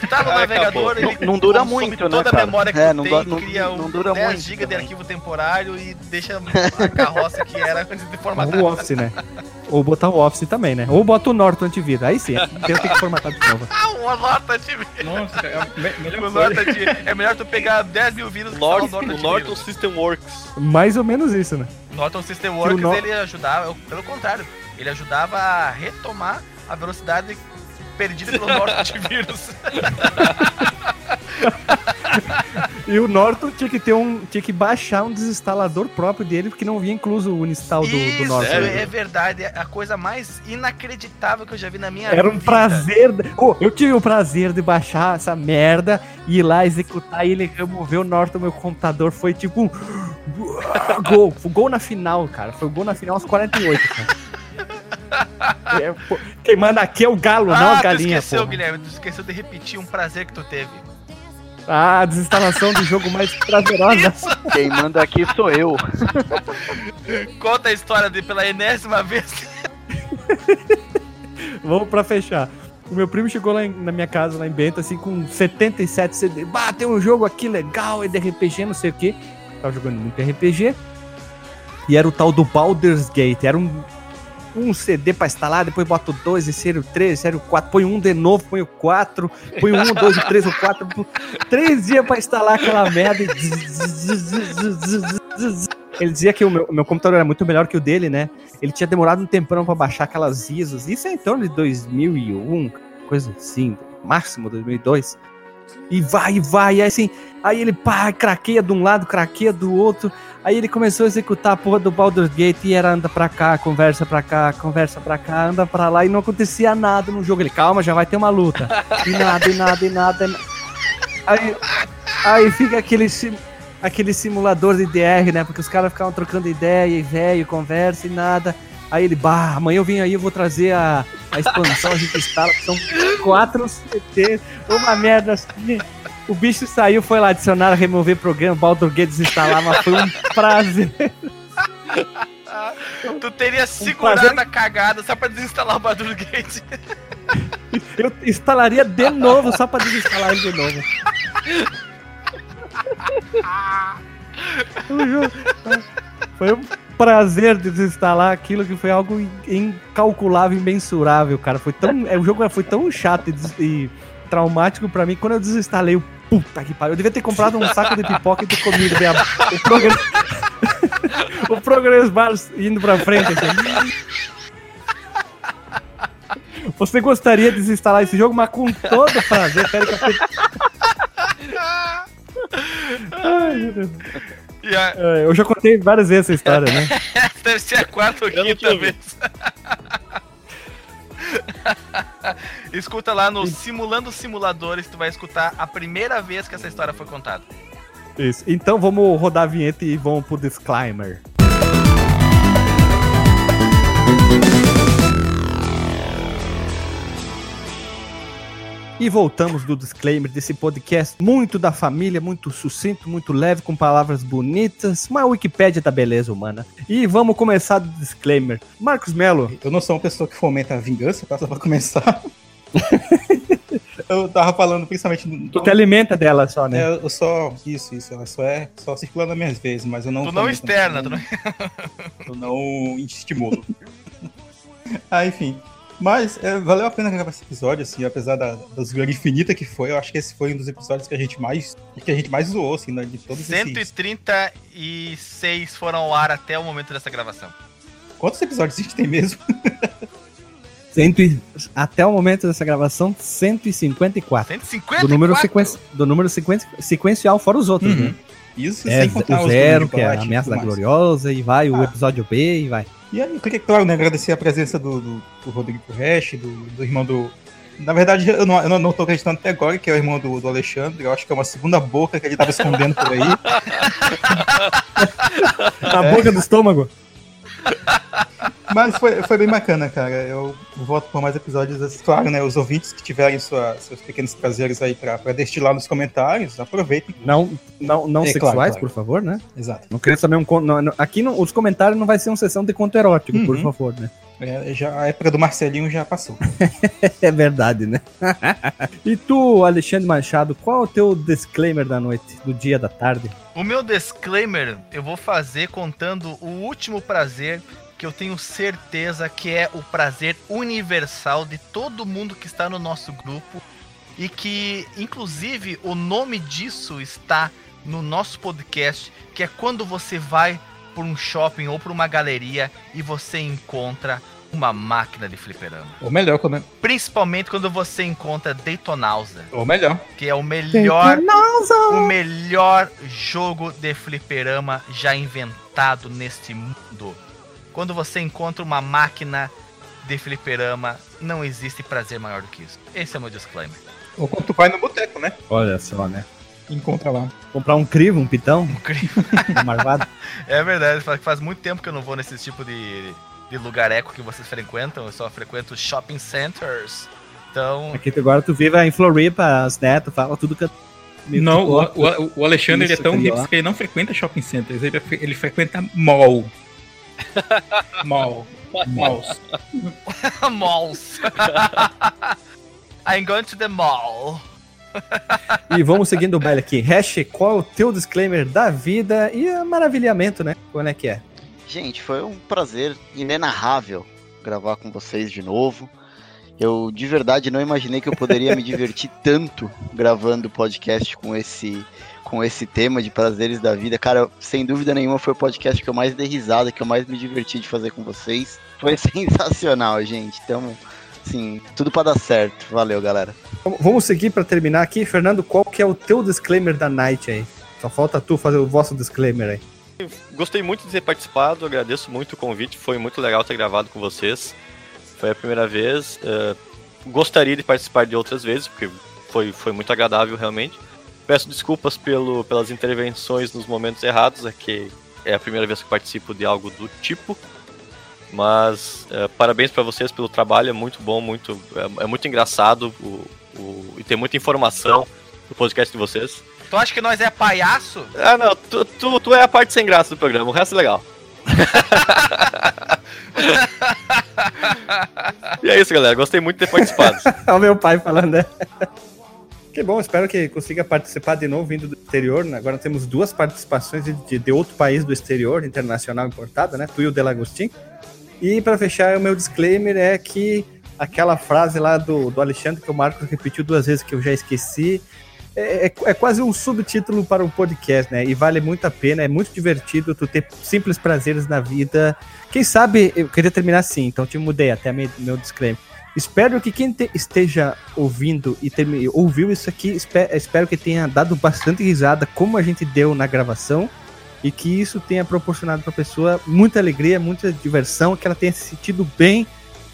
tu instala o Ah, navegador, ele Não- não dura muito, né, toda a memória que É, tu não tem, não- cria não um dura 10 muito GB de também. arquivo temporário e deixa a carroça que era antes de formatar. Ou o Office, né? Ou botar o Office também, né? Ou bota o Norton antivírus. Aí sim, eu tenho que formatar de novo. Ah, uma nota de Nossa, é melhor É melhor tu pegar 10 mil vírus que só Norton, o Norton o Norton. System Works. Mais ou menos isso, né? Norton System Works, Nor- ele ajudava, pelo contrário, ele ajudava a retomar a velocidade perdida pelo Norton de vírus. E o Norton tinha que ter um. Tinha que baixar um desinstalador próprio dele, porque não vinha incluso o install do, do Isso, Norton. é verdade. É a coisa mais inacreditável que eu já vi na minha Era um vida. prazer. Ô, eu tive o prazer de baixar essa merda e ir lá executar e ele removeu o Norton do meu computador. Foi tipo um. Gol. Gol na final, cara. Foi gol na final aos 48, cara. É, pô, quem manda aqui é o galo, não Ah, a tu galinha. esqueceu, porra. Guilherme. Tu esqueceu de repetir um prazer que tu teve. Ah, a desinstalação do jogo mais prazerosa. Quem manda aqui sou eu. Conta a história de pela enésima vez. Vamos pra fechar. O meu primo chegou lá em- na minha casa, lá em Bento, assim, com 77 CD. Bah, tem um jogo aqui legal, é de RPG, não sei o quê. Tava jogando muito RPG. E era o tal do Baldur's Gate. Era um, um CD pra instalar, depois bota o 2, esse era o 3, esse era o 4. Põe um de novo, põe o 4. Põe o 1, o 2, o 3, o 4. Três dias pra instalar aquela merda. e Ele dizia que o meu, meu computador era muito melhor que o dele, né? Ele tinha demorado um tempão pra baixar aquelas ISOs. Isso é em torno de 2001, coisa assim, máximo 2002. E vai, e vai, e aí assim, aí ele pá, craqueia de um lado, craqueia do outro. Aí ele começou a executar a porra do Baldur's Gate e era anda pra cá, conversa pra cá, conversa pra cá, anda pra lá e não acontecia nada no jogo. Ele, calma, já vai ter uma luta. E nada, e nada, e nada. na- Aí, aí fica aquele. aquele simulador de DR, né? Porque os caras ficavam trocando ideia e velho, conversa e nada. Aí ele, bah, amanhã eu vim aí, eu vou trazer a, a expansão, a gente instala, são quatro CT, uma merda assim. O bicho saiu, foi lá adicionar, remover programa, Baldur Gate desinstalar, mas foi um prazer. Tu teria segurado prazer. a cagada só pra desinstalar o Baldur Gate. Eu instalaria de novo só pra desinstalar ele de novo. Foi um prazer desinstalar aquilo que foi algo in- incalculável, imensurável, cara. Foi tão, é, o jogo foi tão chato e, des- e traumático pra mim. Quando eu desinstalei, o puta que pariu. Eu devia ter comprado um saco de pipoca e ter comido bem a- o programa. o Progress Bar indo pra frente. Assim. Você gostaria de desinstalar esse jogo, mas com todo prazer. Pera que eu... Ai, meu Deus. A- É, Eu já contei várias vezes essa história, né? deve ser a quarta ou Eu quinta vez. Escuta lá no Simulando Simuladores, tu vai escutar a primeira vez que essa história foi contada. Isso. Então vamos rodar a vinheta e vamos pro disclaimer. E voltamos do disclaimer desse podcast muito da família, muito sucinto, muito leve, com palavras bonitas, uma Wikipédia da beleza humana. E vamos começar do disclaimer. Marcos Melo, Eu não sou uma pessoa que fomenta a vingança, tá? Só pra começar. eu tava falando principalmente. no- tu te alimenta dela só, né? É, eu só. Isso, isso. Ela só é só circulando nas minhas vezes, mas eu não. Tu não externa, tu não... Eu não estimulo. ah, enfim. Mas é, valeu a pena gravar esse episódio, assim, apesar da, da zoeira infinita que foi. Eu acho que esse foi um dos episódios que a gente mais. que a gente mais zoou, assim, né, de todos esses. 136 foram ao ar até o momento dessa gravação. Quantos episódios a gente tem mesmo? Cento e- Até o momento dessa gravação, 154. 154? Do número, sequenci... do número sequen- sequencial, fora os outros, Uhum. né? Isso É, sem contar o zero, que é a ameaça da gloriosa, e vai o Ah. episódio B, e vai. E aí, eu claro, né, agradecer a presença do, do, do Rodrigo Resch, do, do irmão do. Na verdade, eu não, eu não, tô acreditando até agora que é o irmão do, do Alexandre. Eu acho que é uma segunda boca que ele tava escondendo por aí. Na boca do estômago. Mas foi, foi bem bacana, cara. Eu voto por mais episódios. Claro, né? Os ouvintes que tiverem sua- seus pequenos prazeres aí pra, pra destilar nos comentários, aproveitem. Não, não, não É, sexuais, claro, claro. por favor, né? Exato. Não queria saber um conto. aqui no- os comentários não vai ser uma sessão de conto erótico, por Uhum. favor, né? É, já, a época do Marcelinho já passou. É verdade, né? e tu, Alexandre Machado, qual é o teu disclaimer da noite, do dia, da tarde? O meu disclaimer eu vou fazer contando o último prazer que eu tenho certeza que é o prazer universal de todo mundo que está no nosso grupo e que, inclusive, o nome disso está no nosso podcast, que é quando você vai por um shopping ou por uma galeria e você encontra uma máquina de fliperama. Ou melhor, quando... Principalmente quando você encontra Daytonausa, ou melhor. que é o melhor o melhor jogo de fliperama já inventado neste mundo. Quando você encontra uma máquina de fliperama, não existe prazer maior do que isso. Esse é o meu disclaimer. Ou quando tu vai no boteco, né? Olha só, né? Encontra lá. Comprar um crivo, um pitão, um marvado. É verdade, faz, faz muito tempo que eu não vou nesse tipo de, de lugar eco que vocês frequentam. Eu só frequento shopping centers. Então, Aqui agora tu vive em Floripa, as netas, fala tudo que... Não, o, o, o Alexandre ele é Isso, tão aquele hipster que ele não frequenta shopping centers, ele, ele frequenta mall. mall. Malls. malls. I'm going to the mall. E vamos seguindo o baile aqui. Hash, qual é o teu disclaimer da vida e maravilhamento, né? Quando é que é? Gente, foi um prazer inenarrável gravar com vocês de novo. Eu de verdade não imaginei que eu poderia me divertir tanto gravando podcast com esse com esse tema de prazeres da vida. Cara, sem dúvida nenhuma foi o podcast que eu mais dei risada, que eu mais me diverti de fazer com vocês. Foi sensacional, gente. Então, assim, tudo pra dar certo. Valeu, galera. Vamos- Vamos seguir pra terminar aqui. Fernando, qual que é o teu disclaimer da night aí? Só falta tu fazer o vosso disclaimer aí. Gostei muito de ter participado, agradeço muito o convite, foi muito legal ter gravado com vocês. Foi a primeira vez. eh, gostaria de participar de outras vezes, porque foi, foi muito agradável realmente. Peço desculpas pelo, pelas intervenções nos momentos errados, é que é a primeira vez que participo de algo do tipo. Mas é, parabéns para vocês pelo trabalho, é muito bom, muito, é, é muito engraçado o, o, e tem muita informação no podcast de vocês. Tu acha que nós é palhaço? Ah, não, tu, tu, tu é a parte sem graça do programa, o resto é legal. e é isso, galera. Gostei muito de ter participado. Olha o meu pai falando, né? Que bom, espero que consiga participar de novo vindo do exterior. Né? Agora temos duas participações de, de, de, outro país do exterior, internacional importada, né? Tu e o Delagostin. E para fechar, o meu disclaimer é que aquela frase lá do, do Alexandre que o Marcos repetiu duas vezes que eu já esqueci. É, é, é, quase um subtítulo para um podcast, né? E vale muito a pena, é muito divertido tu ter simples prazeres na vida. Quem sabe, eu queria terminar assim, então te mudei até meu, disclaimer. Espero que quem te, esteja ouvindo e te, ouviu isso aqui, espero, espero que tenha dado bastante risada, como a gente deu na gravação, e que isso tenha proporcionado para a pessoa muita alegria, muita diversão, que ela tenha se sentido bem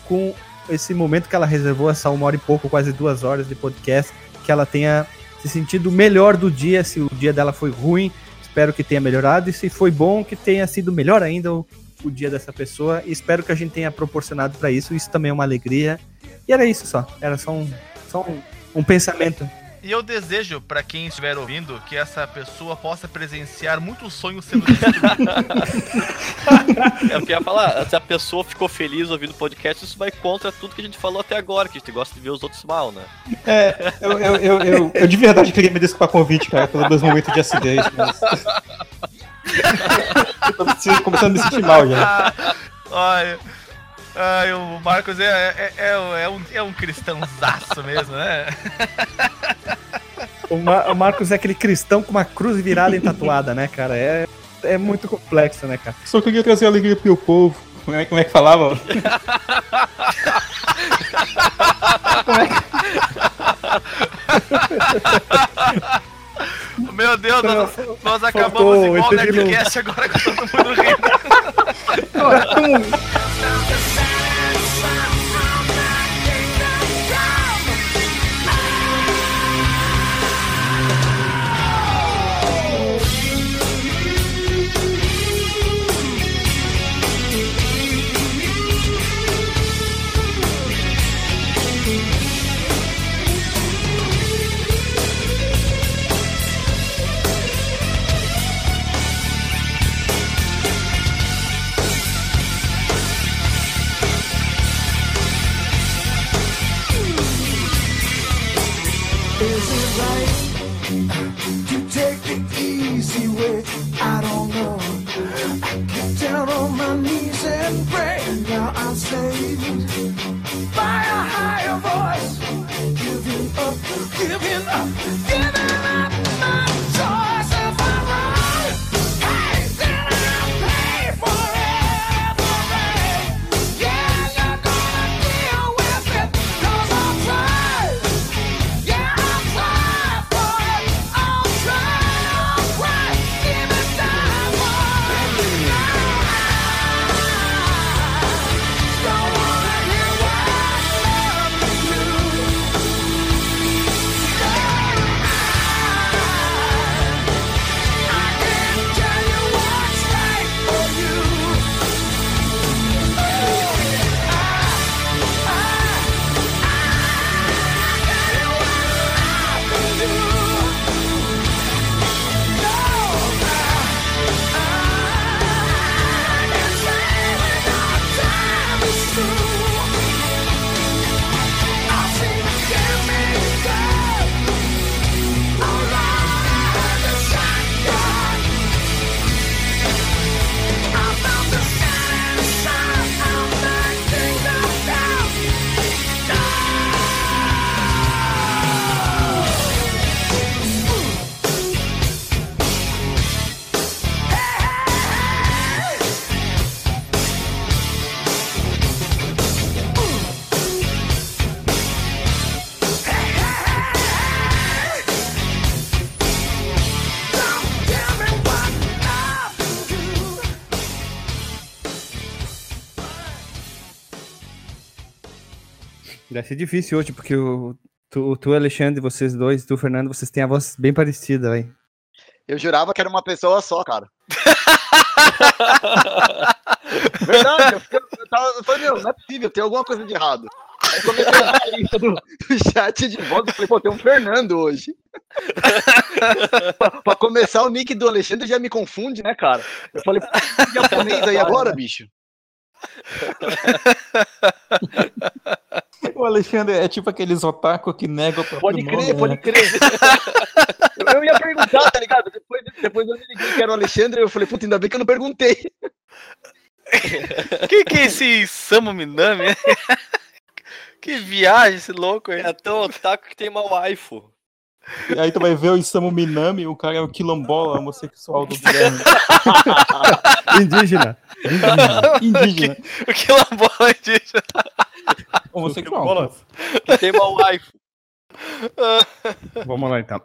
com esse momento que ela reservou, essa uma hora e pouco, quase duas horas de podcast, que ela tenha se sentido melhor do dia, se o dia dela foi ruim, espero que tenha melhorado, e se foi bom, que tenha sido melhor ainda o, o dia dessa pessoa, e espero que a gente tenha proporcionado para isso, isso também é uma alegria, e era isso só, era só um, só um, um pensamento. E eu desejo, para quem estiver ouvindo, que essa pessoa possa presenciar muitos sonhos sendo destruídos. é o que eu ia falar, se a pessoa ficou feliz ouvindo o podcast, isso vai contra tudo que a gente falou até agora, que a gente gosta de ver os outros mal, né? É, eu, eu, eu, eu, eu de verdade queria me desculpar convite, cara, pelos meus momentos de acidez, mas... eu tô começando a me sentir mal já. Olha... Ah, o Marcos é, é, é, é, um, é um cristãozaço mesmo, né? O, Mar o, Marcos é aquele cristão com uma cruz virada e tatuada, né, cara? É, é muito complexo, né, cara? Só queria trazer alegria pro meu povo. Como é, como é que falava? como é que... Meu Deus, nós, nós acabamos igual o Nerdcast agora com todo mundo rindo. right. Take the easy way. I don't know. I get down on my knees and pray. Now I'm saved. Ser difícil hoje, porque o Tu, tu, Alexandre, vocês dois, tu, Fernando, vocês têm a voz bem parecida, velho. Eu jurava que era uma pessoa só, cara. Verdade, eu, fiquei, eu, tava, eu falei, meu, não é possível, tem alguma coisa de errado. Aí comecei a lista do, do chat de voz e falei, pô, tem um Fernando hoje. pra, pra, começar, o nick do Alexandre já me confunde, né, cara? Eu falei, que japonês aí agora, bicho? O Alexandre é tipo aqueles otaku que negam o Pode crer, nome, pode né? crer. eu ia perguntar, tá ligado? Depois, depois eu me liguei que era o Alexandre, eu falei, puta, ainda bem que eu não perguntei. Quem que é esse Samu Minami? que viagem esse louco aí. É tão otaku que tem uma waifu. E aí tu vai ver o Isamu Minami, o cara é o quilombola homossexual do Guilherme. indígena. Indígena. indígena. O quilombola indígena. Homossexual. Que tem uma waifu. Vamos lá então.